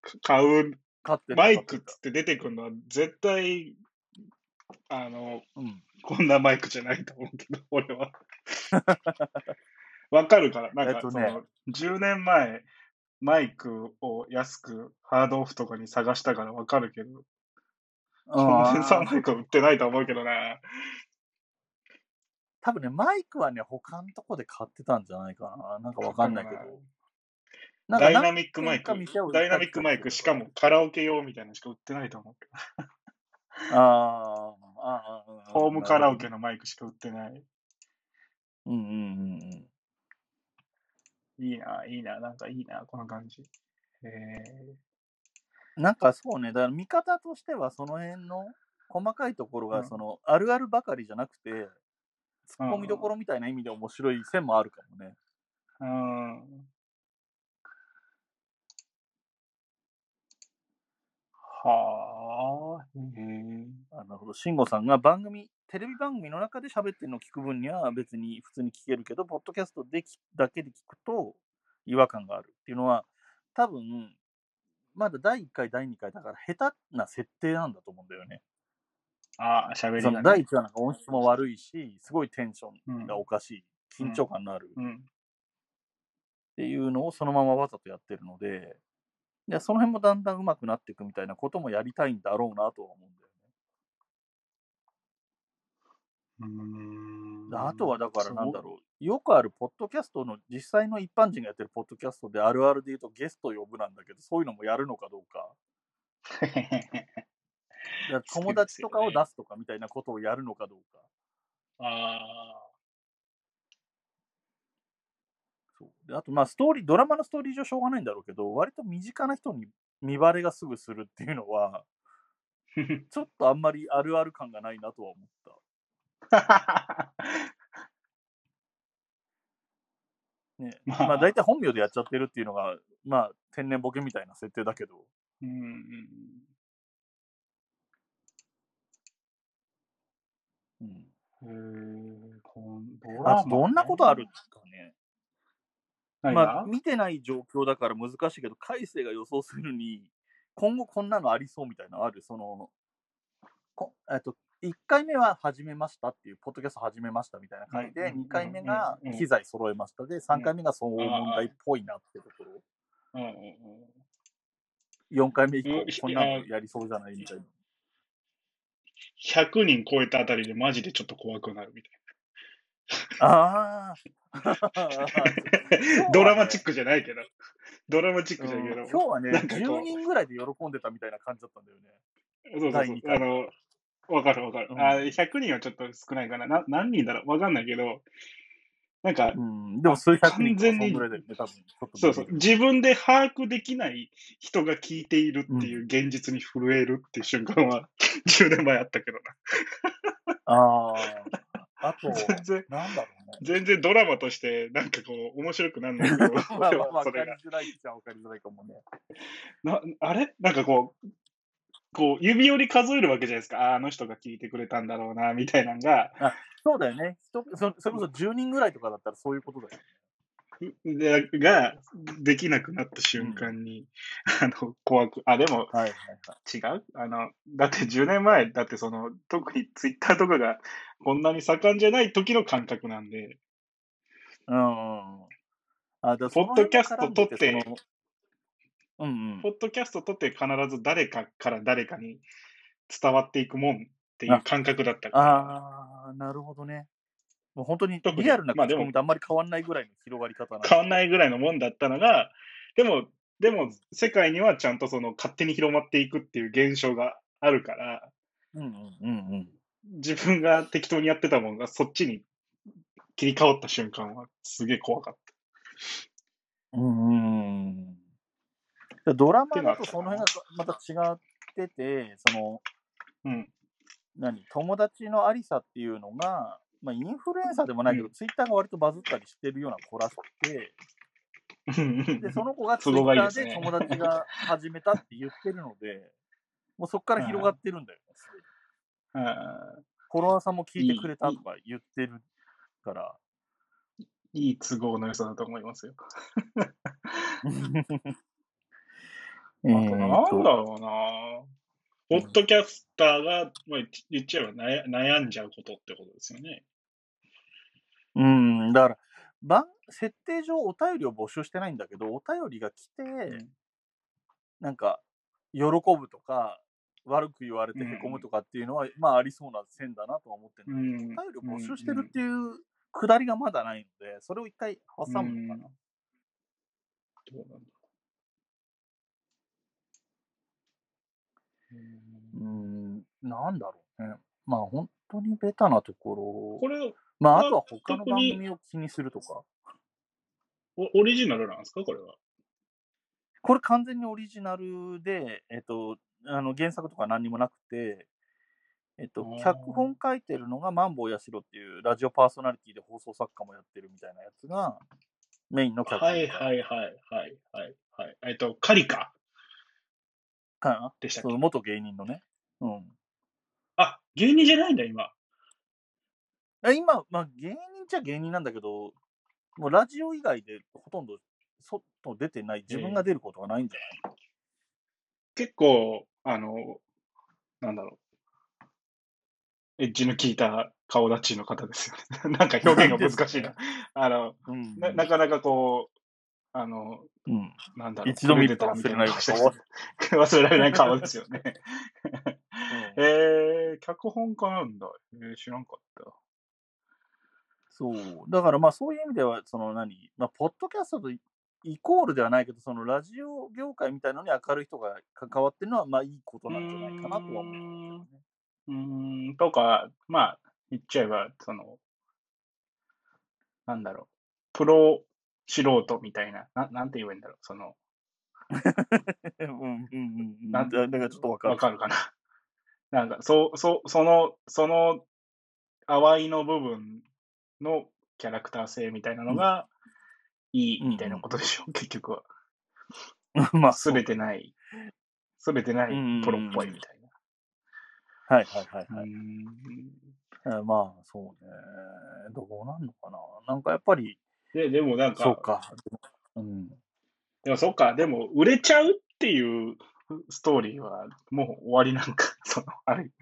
か買う買ってるマイクっつって出てくるのは絶対、あの、うん。こんなマイクじゃないと思うけど、俺は。わかるから、なんか、えっとねその、10年前、マイクを安くハードオフとかに探したからわかるけど、コンデンサーマイクは売ってないと思うけどな。多分ね、マイクはね、他のとこで買ってたんじゃないかな。なんかわかんないけど。なんかダイナミックマイクダイナミックマイク、しかもカラオケ用みたいなのしか売ってないと思うけど。あーあホームカラオケの。のマイクしか売ってない。うんうんうんうん。いいな、いいな、なんかいいな、この感じ。えなんかそうね、だから見方としてはその辺の細かいところうんがその、あるあるばかりじゃなくて、突っ込みどころみたいな意味で面白い線もあるかもね。ー、うん。はあ、へえ。あなるほど。慎吾さんが番組、テレビ番組の中で喋ってるのを聞く分には別に普通に聞けるけど、ポッドキャストできだけで聞くと違和感があるっていうのは、多分、まだ第1回、第2回だから下手な設定なんだと思うんだよね。ああ、喋りがね。第1話なんか音質も悪いし、すごいテンショうんンがおかしい、緊張感のあるっうん。ていうのをそのままわざとやってるので、でその辺もだんだん上手くなっていくみたいなこともやりたいんだろうなとは思うんだよね。うーんであとはだからなんだろう、よくあるポッドキャストの実際の一般人がやってるポッドキャストであるあるで言うとゲスト呼ぶなんだけど、そういうのもやるのかどうか。だから 友達とかを出すとかみたいなことをやるのかどうか。あそうであとまあストーリー、ドラマのストーリー上しょうがないんだろうけど、割と身近な人に見バレがすぐするっていうのは、あ。ちょっとあんまりあるある感がないなとは思った。ね、まあまあ大体本名でやっちゃってるっていうのが、まあ天然ボケみたいな設定だけど、うんうんうん、うん。へえ、こんあとどんなことあるんですかね。何まあが見てない状況だから難しいけど、海星が予想するに、今後こんなのありそうみたいなのある？その、こえっと、1回目は始めましたっていう、ポッドキャスト始めましたみたいな回で、2回目が機材揃えましたで、3回目がその問題っぽいなってところ。4回目以降、こんなのやりそうじゃないみたいな。100人超えたあたりでマジでちょっと怖くなるみたいなああ。ドラマチックじゃないけど。ドラマチックじゃないけど。今日はね、10人ぐらいで喜んでたみたいな感じだったんだよね。そうそうそう。あの、わかるわかる。うんあ100人はちょっと少ないかな。な何人だろうわかんないけど、なんかう、ん、でも数百人完全にそんぐらいだよね、多分。ちょっとそうそう。自分で把握できない人が聞いているっていう現実に震えるっていう瞬間は 10年前あったけどな。ああ。あと、全然、なんだろうね。全然ドラマとしてなんかこう面白くなんないけど、まあ俺まあ、わそれが。りづらいっちゃわかりづらいかもね。なあれ？なんかこう、こう指折り数えるわけじゃないですか。ああ、あの人が聞いてくれたんだろうな、みたいなのが、そうだよね。人そそれこそ10人ぐらいとかだったらそういうことだよね。でができなくなった瞬間に、あの、怖く、あ、でもはいはいはい。違う？あの、だって10年前、だってその、特にツイッターとかがこんなに盛んじゃない時の感覚なんで、うんうんうん。あ、だポッドキャスト撮って、うんうんポ。ッドキャスト撮って必ず誰かから誰かに伝わっていくもんっていう感覚だったから、ああ、なるほどね。もう本当にリアルな口コミとあんまり変わんないぐらいの広がり方なん変わんないぐらいのもんだったのが、でも、でも世界にはちゃんとその勝手に広まっていくっていう現象があるから、うんうんうんうん。自分が適当にやってたものがそっちに切り替わった瞬間はすげえ怖かっうんうんうん。ドラマだとその辺がまた違ってて、その、た。うん。何、友達のありさっていうのが、まあ、インフルエンサーでもないけど、うんツイッターが割とバズったりしてるような子らしくて、で、その子がツ都イッターで友達が始めたって言ってるので、もうそこから広がってるんだよね。フォロワーさんも聞いてくれたとか言ってるから。いい都合の良さだと思いますよ。えあと、なんだろうな。ポッドキャスターが、まあ、言っちゃえば悩悩んじゃうことってことですよね。うん、だから、番設定上お便りを募集してないんだけど、お便りが来て、ん。なんか、喜ぶとか、悪く言われてへこむとかっていうのは、まあありそうな線だなとは思ってるんだけど、うん。お便りを募集してるっていうくだりがまだないので、それを一回挟むのかな。どうなんだうん、なんだろうね。まあ本当にベタなところ。これ、まああとは他の番組を気にするとか。おオリジナルなんですか？これは。これ完全にオリジナルで、えっと、あの原作とか何にもなくて、えっと脚本書いてるのがマンボウヤシロっていうラジオパーソナリティで放送作家もやってるみたいなやつがメインの脚本はいはいはいはいはいはい。えっと、カリカかなでしたっけ？元芸人のね。うん。あ、芸人じゃないんだ、今。あ今、まあ芸人っちゃ芸人なんだけど、もうラジオ以外でほとんど外出てない、自分が出ることがないんじゃない、結構、あの、なんだろう。エッジの効いた顔立ちの方ですよね。なんか表現が難しいな。あの、うんななかなかこう、あの、うん。なんだろう。一度見ると忘れない 忘れられない顔ですよね。うんえー、脚本家なんだ。えー、知らんかった。そう。だからまあそういう意味では、その何、まあ、ポッドキャストとイイコールではないけど、そのラジオ業界みたいなのに明るい人が関わってるのは、まあいいことなんじゃないかなとは思うね。うーん、とか、まあ、言っちゃえば、その、なんだろう。プロ素人みたいな、ななんて言えばいいんだろう。その、うんうんうんうん。なんからちょっとわかる。わかるかな。なんか、そう、そう、その、その、淡いの部分のキャラクター性みたいなのが、いいみたいなことでしょ、結局は。まあ、すれてない、すれてないうんプロっぽいみたいはいはいはいな。はい。まあそうね。どうなんのかな。なんかやっぱり、で、でもなんか、そうか。うん。でもそっか、でも売れちゃうっていうストーリーはもう終わりなんか、その、ある意味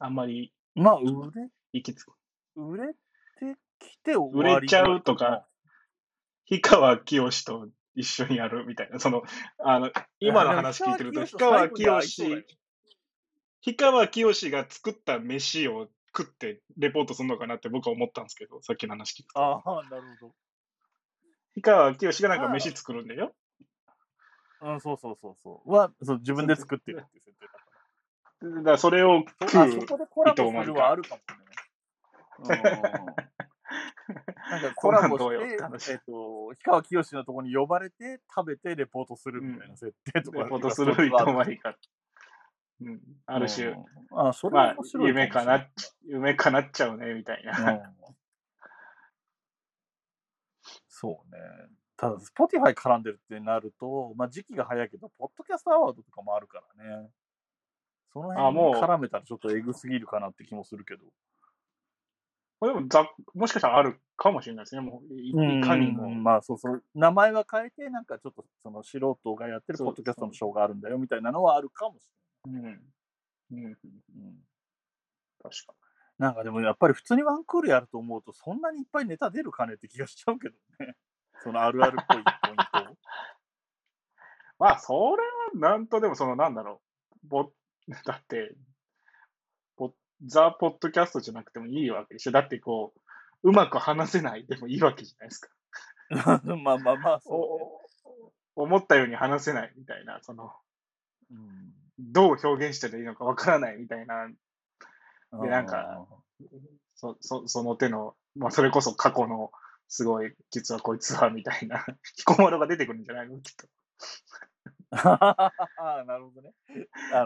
あんまりまあ、売れ、行きつく。売れてきて終売わりれちゃうとか、氷川きよしと一緒にやるみたいな、その、あの、今の話聞いてると、氷川きよし、氷川きよしが作った飯を食ってレポートするのかなって僕は思ったんですけど、さっきの話聞くと。ああ、なるほ氷川きよしがなんか飯作るんだよ。ど。うん、そうそうそうそう。は、そう自分で作ってるっていう設定だかだからそれをら。食うこでコラボするはあるかもね。うん。なんかコラボして、えっと、氷川きよしのところに呼ばれて、食べてレポートするみたいな設定とか。レポートする人もありか。うん、ある種、うん。あ、それ面、白い夢かな夢かなっちゃうね、みたいれなそうね。ただ、Spotify 絡んでるってなると、まあ時期が早いけど、ポッドキャストアワードとかもあるからね。その辺絡めたらちょっとエグすぎるかなって気もするけど。まあでもざ、もしかしたらあるかもしれないですね。もうい、いかにも。うんまあそうそう。名前は変えて、なんかちょっとその素人がやってるポッドキャストのショーがあるんだよみたいなのはあるかもしうん。うん。うん確かなんかでもやっぱり普通にワンクールやると思うと、そんなにいっぱいネタ出るかねって気がしちゃうけどね。そのあるあるっぽいポイントを。まあ、それはなんとでも、その、なんだろう。ぼ、だって、ポザ・ポッドキャストじゃなくてもいいわけでしょ。だってこう、うまく話せないでもいいわけじゃないですか。まあまあまあ、そお思ったように話せないみたいな、その、うね。どう表現したらいいのかわからないみたいな、うん。でなんかそそその手の、まあ、それこそ過去の、すごい、実はこいつは、みたいな、彦摩呂が出てくるんじゃないの？きっと。ああ、なるほどね。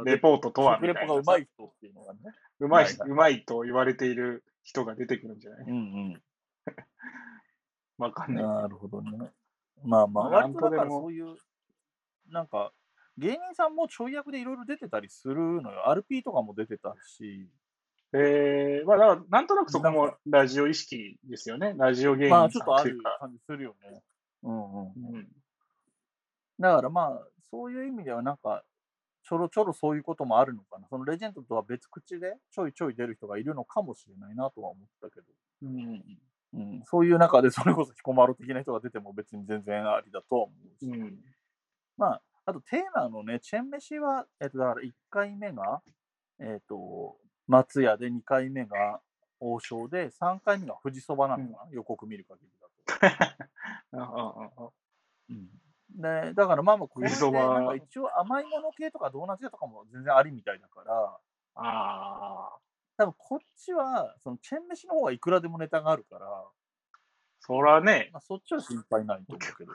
レポートとは、うまい人っていうのがね。うまいうまいと言われている人が出てくるんじゃない？うん わかうんん。ない。なるほどね。まあまあ、まあ割とだからそういう、なんか、芸人さんもちょい役でいろいろ出てたりするのよ。RP とかも出てたし、えー、まあ、だから、なんとなくそこなもラジオ意識ですよね。ラジオ芸まあ人さちょっとあるんっていうか。感じするよね。うんうん。うんだからまあ、そういう意味ではなんか、ちょろちょろそういうこともあるのかな。そのレジェンドとは別口でちょいちょい出る人がいるのかもしれないなとは思ったけど。うんうん、そういう中でそれこそ彦摩呂的な人が出ても別に全然ありだとは思うし。うんまあ、あとテーマのね、チェン飯は、えっと、だから1回目が、えっと、松屋で2回目が王将で、3回目が富士そばなのかな、予告見る限りだと。うん、でだからまあまあ、富士一応甘いもの系とかドーナツ屋とかも全然ありみたいだから、ああ、多分こっちは、そのチェン飯の方がいくらでもネタがあるから、そらね、まあ、そっちは心配ないと思うけど。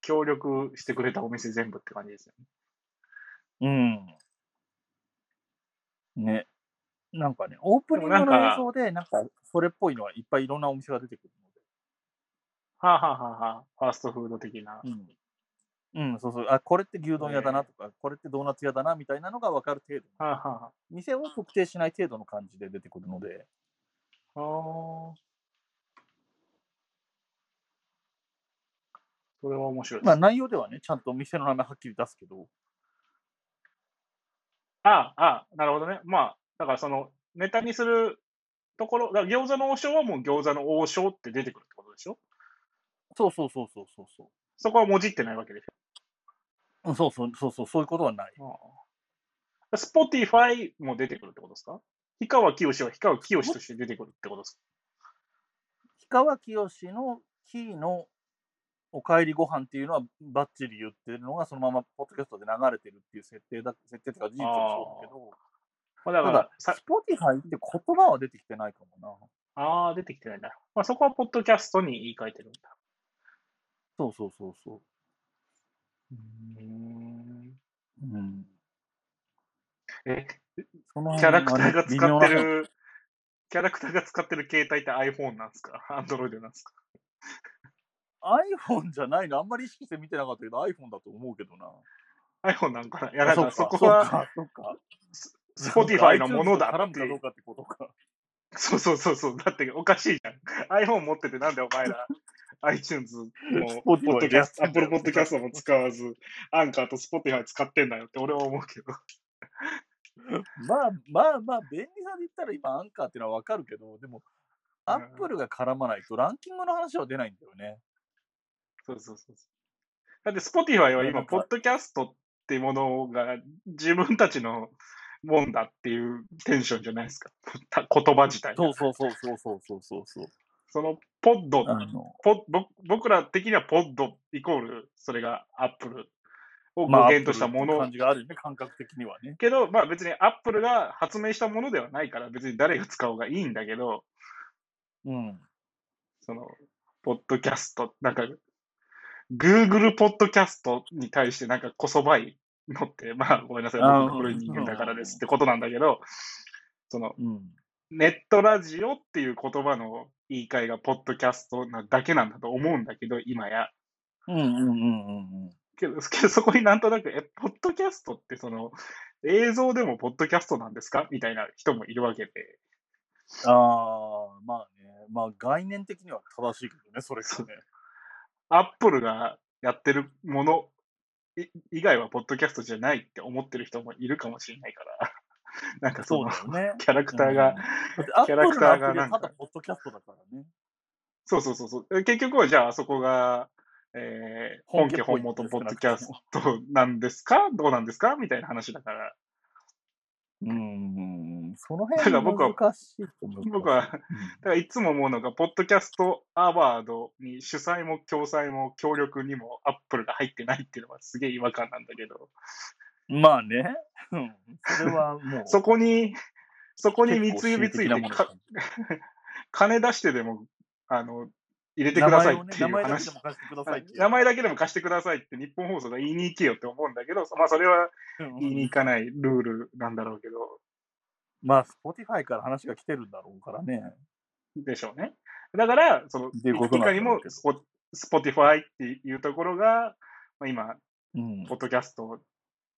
協力してくれたお店全部って感じですよね。うん。ね。なんかね、オープニングの映像で、なんか、それっぽいのはいっぱいいろんなお店が出てくるはあ、はあはあはあ、ファーストフード的な。ので。うん。うん、そうそう。あ、これって牛丼屋だなとか、これってドーナツ屋だなみたいなのが分かる程度。はあ、はあは店を特定しない程度の感じで出てくるので。あ、あそれは面白い。まあ内容ではね、ちゃんと店の名前はっきり出すけど。ああ、ああ、なるほどね。まあ、だからその、ネタにするところ、だ餃子の王将はもう餃子の王将って出てくるってことでしょ？そうそうそうそうそうそそこはもじってないわけでしう。うん、そうそうそうそう、そういうことはない。ょああ。 Spotifyも出てくるってことですか？氷川きよしは氷川きよしとして出てくるってことですか？氷川きよしのキーのおかえりご飯っていうのはバッチリ言ってるのがそのままポッドキャストで流れてるっていう設定だ、設定っていうか事実はそうだけど、まあ、だただから、、さ Spotifyって言葉は出てきてないかもな。ああ、出てきてないんだ。まあ、そこはポッドキャストに言い換えてるんだ。そうそうそうそううん。う。うん。え、そのキャラクターが使ってる、キャラクターが使ってる携帯って iPhone なんですか ?Android なんですか？iPhone じゃないの？あんまり意識して見てなかったけど iPhone だと思うけどな。?iPhone なんかな？いや、なんかそこは、そっか。Spotify のものだ絡むってかどうかってことか。そうそうそうそう。だっておかしいじゃん。iPhone 持っててなんでお前ら iTunes も、ポッドキャスト、Apple よ Podcast も使わず、アンカーと Spotify 使ってんだよって俺は思うけど。まあまあまあ、便利さで言ったら今アンカーっていうのはわかるけど、でも、アップルが絡まないとランキングの話は出ないんだよね。そうそうそう。だって Spotify は今、ポッドキャストってものが自分たちのもんだっていうテンションじゃないですか。言葉自体。そうそうそうそうそうそうそう。そのポッドポ僕ら的にはポッドイコール、それがアップルを語源としたもの。まあ、感じがあるね、感覚的にはね。けど、まあ別にアップルが発明したものではないから、別に誰が使おうがいいんだけど、うん。その、ポッドキャスト、なんか Google ポッドキャストに対してなんかこそばいのって、まあごめんなさい、僕が古い人間だからですってことなんだけど、その、うん。ネットラジオっていう言葉の言い換えがポッドキャストなだけなんだと思うんだけど、今や。うんうんうんうんうん。けど、け どそこになんとなく、え、ポッドキャストってその、映像でもポッドキャストなんですか？みたいな人もいるわけで。ああ、まあね。まあ概念的には正しいけどね、それがね。アップルがやってるものい以外はポッドキャストじゃないって思ってる人もいるかもしれないから、なんかそのそうね。キャラクターが、うん。キャラクターがなんかただポッドキャストだからね。そうそうそうそう。結局はじゃああそこが、えー本家本元ポッドキャストなんですか？どうなんですか？みたいな話だから、うん、その辺ら僕は難しいと思う。僕はだからいつも思うのが、ポッドキャストアワードに主催も共催も協力にもアップルが入ってないっていうのはすげえ違和感なんだけど、うんまあね。うん。それはもう。そこに、そこに三つ指ついて金出してでも、あの、入れてくださいっていう話でも。貸してくださいっていう。名前だけでも貸してくださいって日本放送が言いに行けよって思うんだけど、まあそれはうん言いに行かないルールなんだろうけど、まあ、Spotify から話が来てるんだろうからね。でしょうね。だから、その、いかにもなんだろうけど。スポ、 Spotifyっていうところが、まあ、今、うん。ポッドキャスト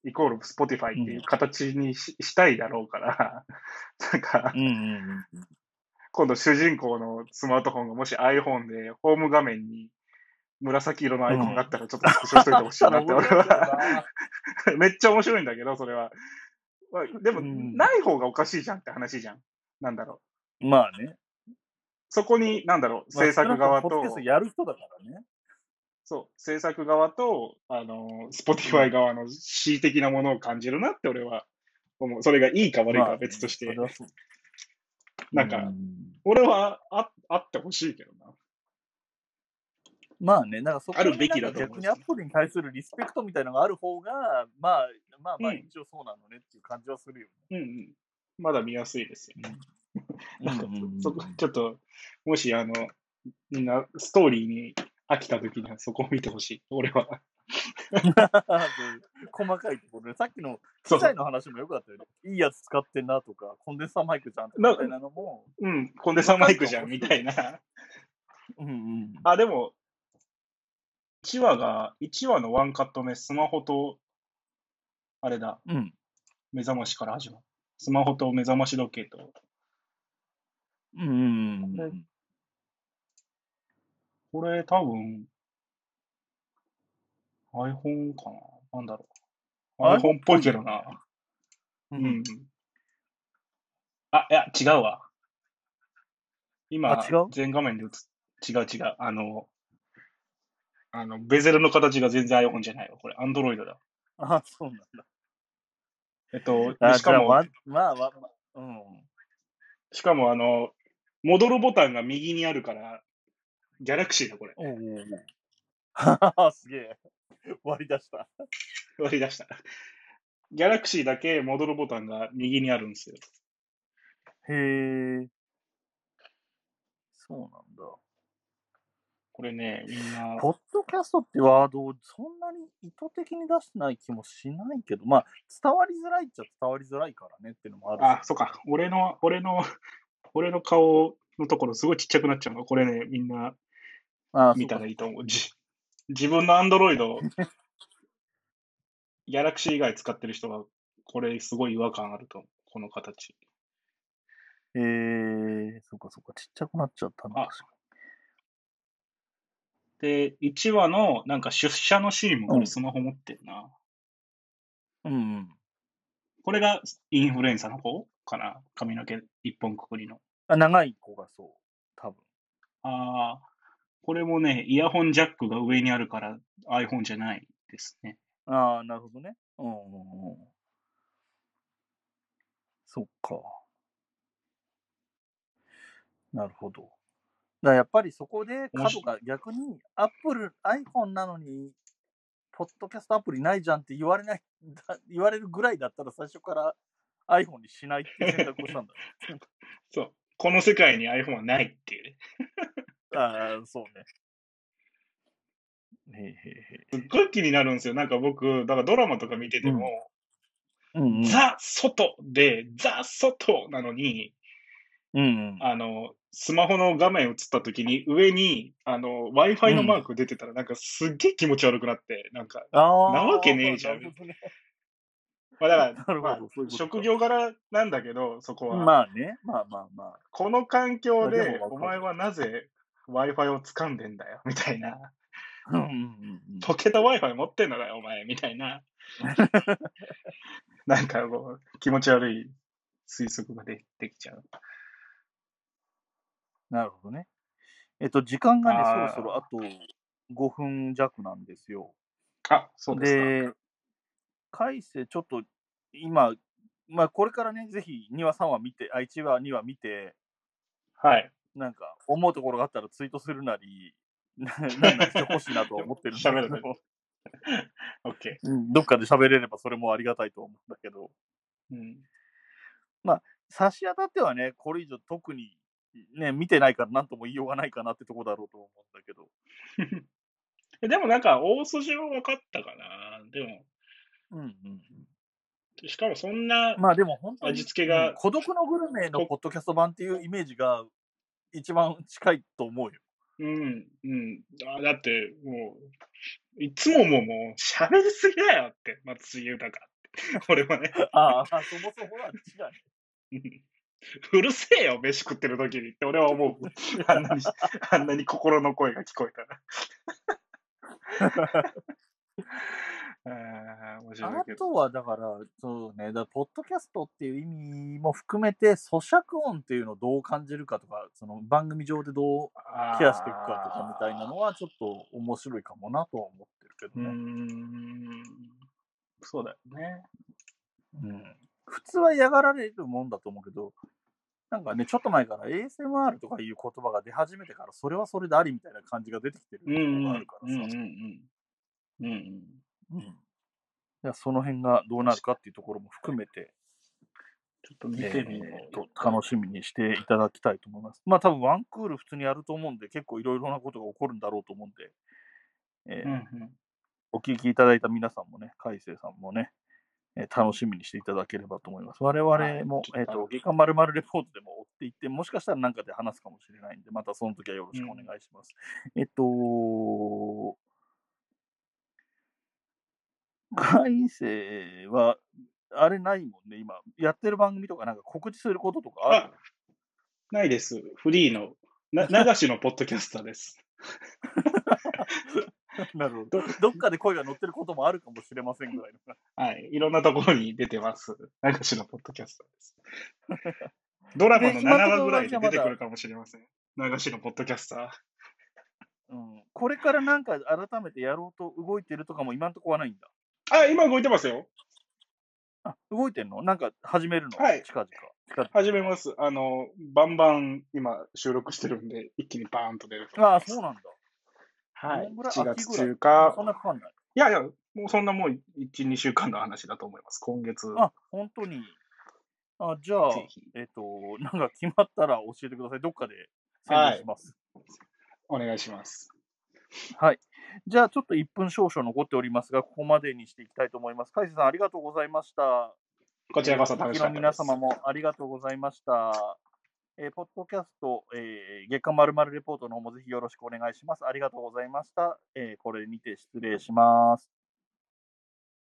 イコール Spotify っていう形にし,、したいだろうから、なんかう、んうん今度主人公のスマートフォンがもし iPhone でホーム画面に紫色のアイコンがあったらちょっとスクショしといてほしいなって俺は、めっちゃ面白いんだけど、それは。まあでも、うんない方がおかしいじゃんって話じゃん。なんだろう。うん。まあね。そこに、なんだろう、まあ制作側と少なくともポッドキャスト、やる人だからね。そう、制作側と、あの、Spotify 側の恣意的なものを感じるなって俺は思う。それがいいか悪いかは別として、それはそうなんかう俺はああってほしいけどな。まあね、なんかそこあるべきだと思う逆にアップルに対するリスペクトみたいなのがある方が、まあ、まあまあ、うん一応そうなのねっていう感じはするようんうん。まだ見やすいですよね。ね。なんかそこ、ちょっと、もし、あの、みんなストーリーに飽きた時にはそこを見てほしい。俺は。細かいところで、さっきの機材の話もよかったよね。いいやつ使ってんなとか、コンデンサーマイクじゃんみたいなのも、うん、コンデンサーマイクじゃん、みたいな。うんうん。あ、でも、1話が、1話のワンカット目、スマホと、あれだ、うん。目覚ましから始まる。スマホと目覚まし時計と。うんうんうん。これ多分、iPhone かななんだろう。iPhone っぽいけどな。ううんん。あ、いや、違うわ。今全画面で映っ、違う違う。あの、あの、ベゼルの形が全然 iPhone じゃないわ。これ、Android だ。あ、そうなんだ。えっと、しかも、まあまあ、まあ、うん。しかもあの、戻るボタンが右にあるから、ギャラクシーだ、これ。おうおうおうはは すげえ。割り出した。割り出した。ギャラクシーだけ戻るボタンが右にあるんですよ。へえ。そうなんだ。これね、みんな、ポッドキャストってワードをそんなに意図的に出してない気もしないけど、まあ、伝わりづらいっちゃ伝わりづらいからねっていうのもあるし。あ、そうか。俺の、俺の、俺の顔のところすごいちっちゃくなっちゃうの。これね、みんなあ見たらいいと思う。じ自分のアンドロイド、ギャラクシー以外使ってる人は、これすごい違和感あると思う。この形。へえ、そっかそっか、ちっちゃくなっちゃったな。あで、1話のなんか出社のシーンもこれスマホ持ってるな。に。うんうん。これがインフルエンサーの方かな？髪の毛一本くくりの。あ、長い子がそう。多分。ああ、これもね、イヤホンジャックが上にあるから iPhone じゃないですね。ああ、なるほどね。うんうんうん。そっか。なるほど。やっぱりそこで角が逆に Apple、iPhone なのに、ポッドキャストアプリないじゃんって言われない、だ 言われるぐらいだったら最初から iPhone にしないって選択をしたんだ。そう。この世界に iPhone はないっていうね。ああ、そうね。へえへえへすっごい気になるんですよ。なんか僕、だからドラマとか見てても、え。うんうん。ザ・外で、ザ・外なのに、うんうん。あの、スマホの画面映った時に上に、あの、Wi-Fi のマーク出てたら、なんかすっげえ気持ち悪くなって、なんか、ああ。なわけねえじゃんまあだから、まあ職業柄なんだけど、そこは。まあね、まあまあまあ。この環境まあでお前はなぜ Wi-Fi を掴んでんだよ、みたいな。うんうんうんうんポケット Wi-Fi 持ってんのかよ、お前、みたいな。なんかこう、気持ち悪い推測がでできちゃう。なるほどね。えっと、時間がね、そあーろそろあと5分弱なんですよ。あ、そうですか。で、海星、ちょっと今、まあ、これからね、ぜひ2話、3話見て、あ、1話、2話見て、はい。なんか、思うところがあったらツイートするなり、ななんかしてほしいなとは思ってるんだけ喋るねど、OK。うんどっかで喋れればそれもありがたいと思うんだけど、うん。差し当たってはね、これ以上特に、ね、見てないから何とも言いようがないかなってとこだろうと思うんだけど、え でもなんか、大筋は分かったかな。でも、うんうんしかもそんなうん、まあでも本当に、味付けがうん孤独のグルメのポッドキャスト版っていうイメージが一番近いと思うよ。うん、うん。あだって、もう、いつももう、もう、喋りすぎだよって、松重豊って。俺はね、ああ、そもそもは違う。うるせえよ、飯食ってる時にって俺は思う。あんなに、あんなに心の声が聞こえたら。ああ。とは、だから、そうね、だポッドキャストっていう意味も含めて、咀嚼音っていうのをどう感じるかとか、その番組上でどうケアしていくかとかみたいなのは、ちょっと面白いかもなとは思ってるけどね。ん。そうだよね。うん普通は嫌がられるもんだと思うけど、なんかね、ちょっと前から ASMR とかいう言葉が出始めてから、それはそれでありみたいな感じが出てきてるのがあるからさ。うんうんうん。うんうん。うんいやその辺がどうなるかっていうところも含めて、ちょっと見てみよえう。ーと楽しみにしていただきたいと思います。まあ多分ワンクール普通にやると思うんで、結構いろいろなことが起こるんだろうと思うんで、えーうんうん。お聞きいただいた皆さんもね、海星さんもね、えー楽しみにしていただければと思います。我々も、はいえっ、と、月刊まるまるレポートでも追っていって、もしかしたら何かで話すかもしれないんで、またその時はよろしくお願いします。えっと、海星は、あれないもんね、今。やってる番組とかなんか告知することとかある？あ、ないです。フリーの、な流しのポッドキャスターです。なるほど。どっかで声が乗ってることもあるかもしれませんぐらいの。はい。いろんなところに出てます。流しのポッドキャスターです。ドラマの7で今のところ話ぐらいで出てくるかもしれません。流しのポッドキャスター。うん、これからなんか改めてやろうと動いてるとかも今のところはないんだ。あ、今動いてますよ。あ、動いてんの？なんか始めるの？はい近々。近々始めます。あの、バンバン今収録してるんで、一気にバーンと出ると思いああ、ます。そうなんだ。はいどんぐら。い？4月秋ぐらい？中かそ。んなかかんない。いやいや、もうそんなもう1、2週間の話だと思います。今月。あ、本当に。あ、じゃあぜひ、えっ、と、なんか決まったら教えてください。どっかで宣伝します。お願いします。はい。じゃあ、ちょっと1分少々残っておりますが、ここまでにしていきたいと思います。海瀬さん、ありがとうございました。こちらこそ楽しかった皆様もありがとうございました。えーポッドキャスト、えー月間まるまるレポートの方もぜひよろしくお願いします。ありがとうございました。えーこれにて失礼します。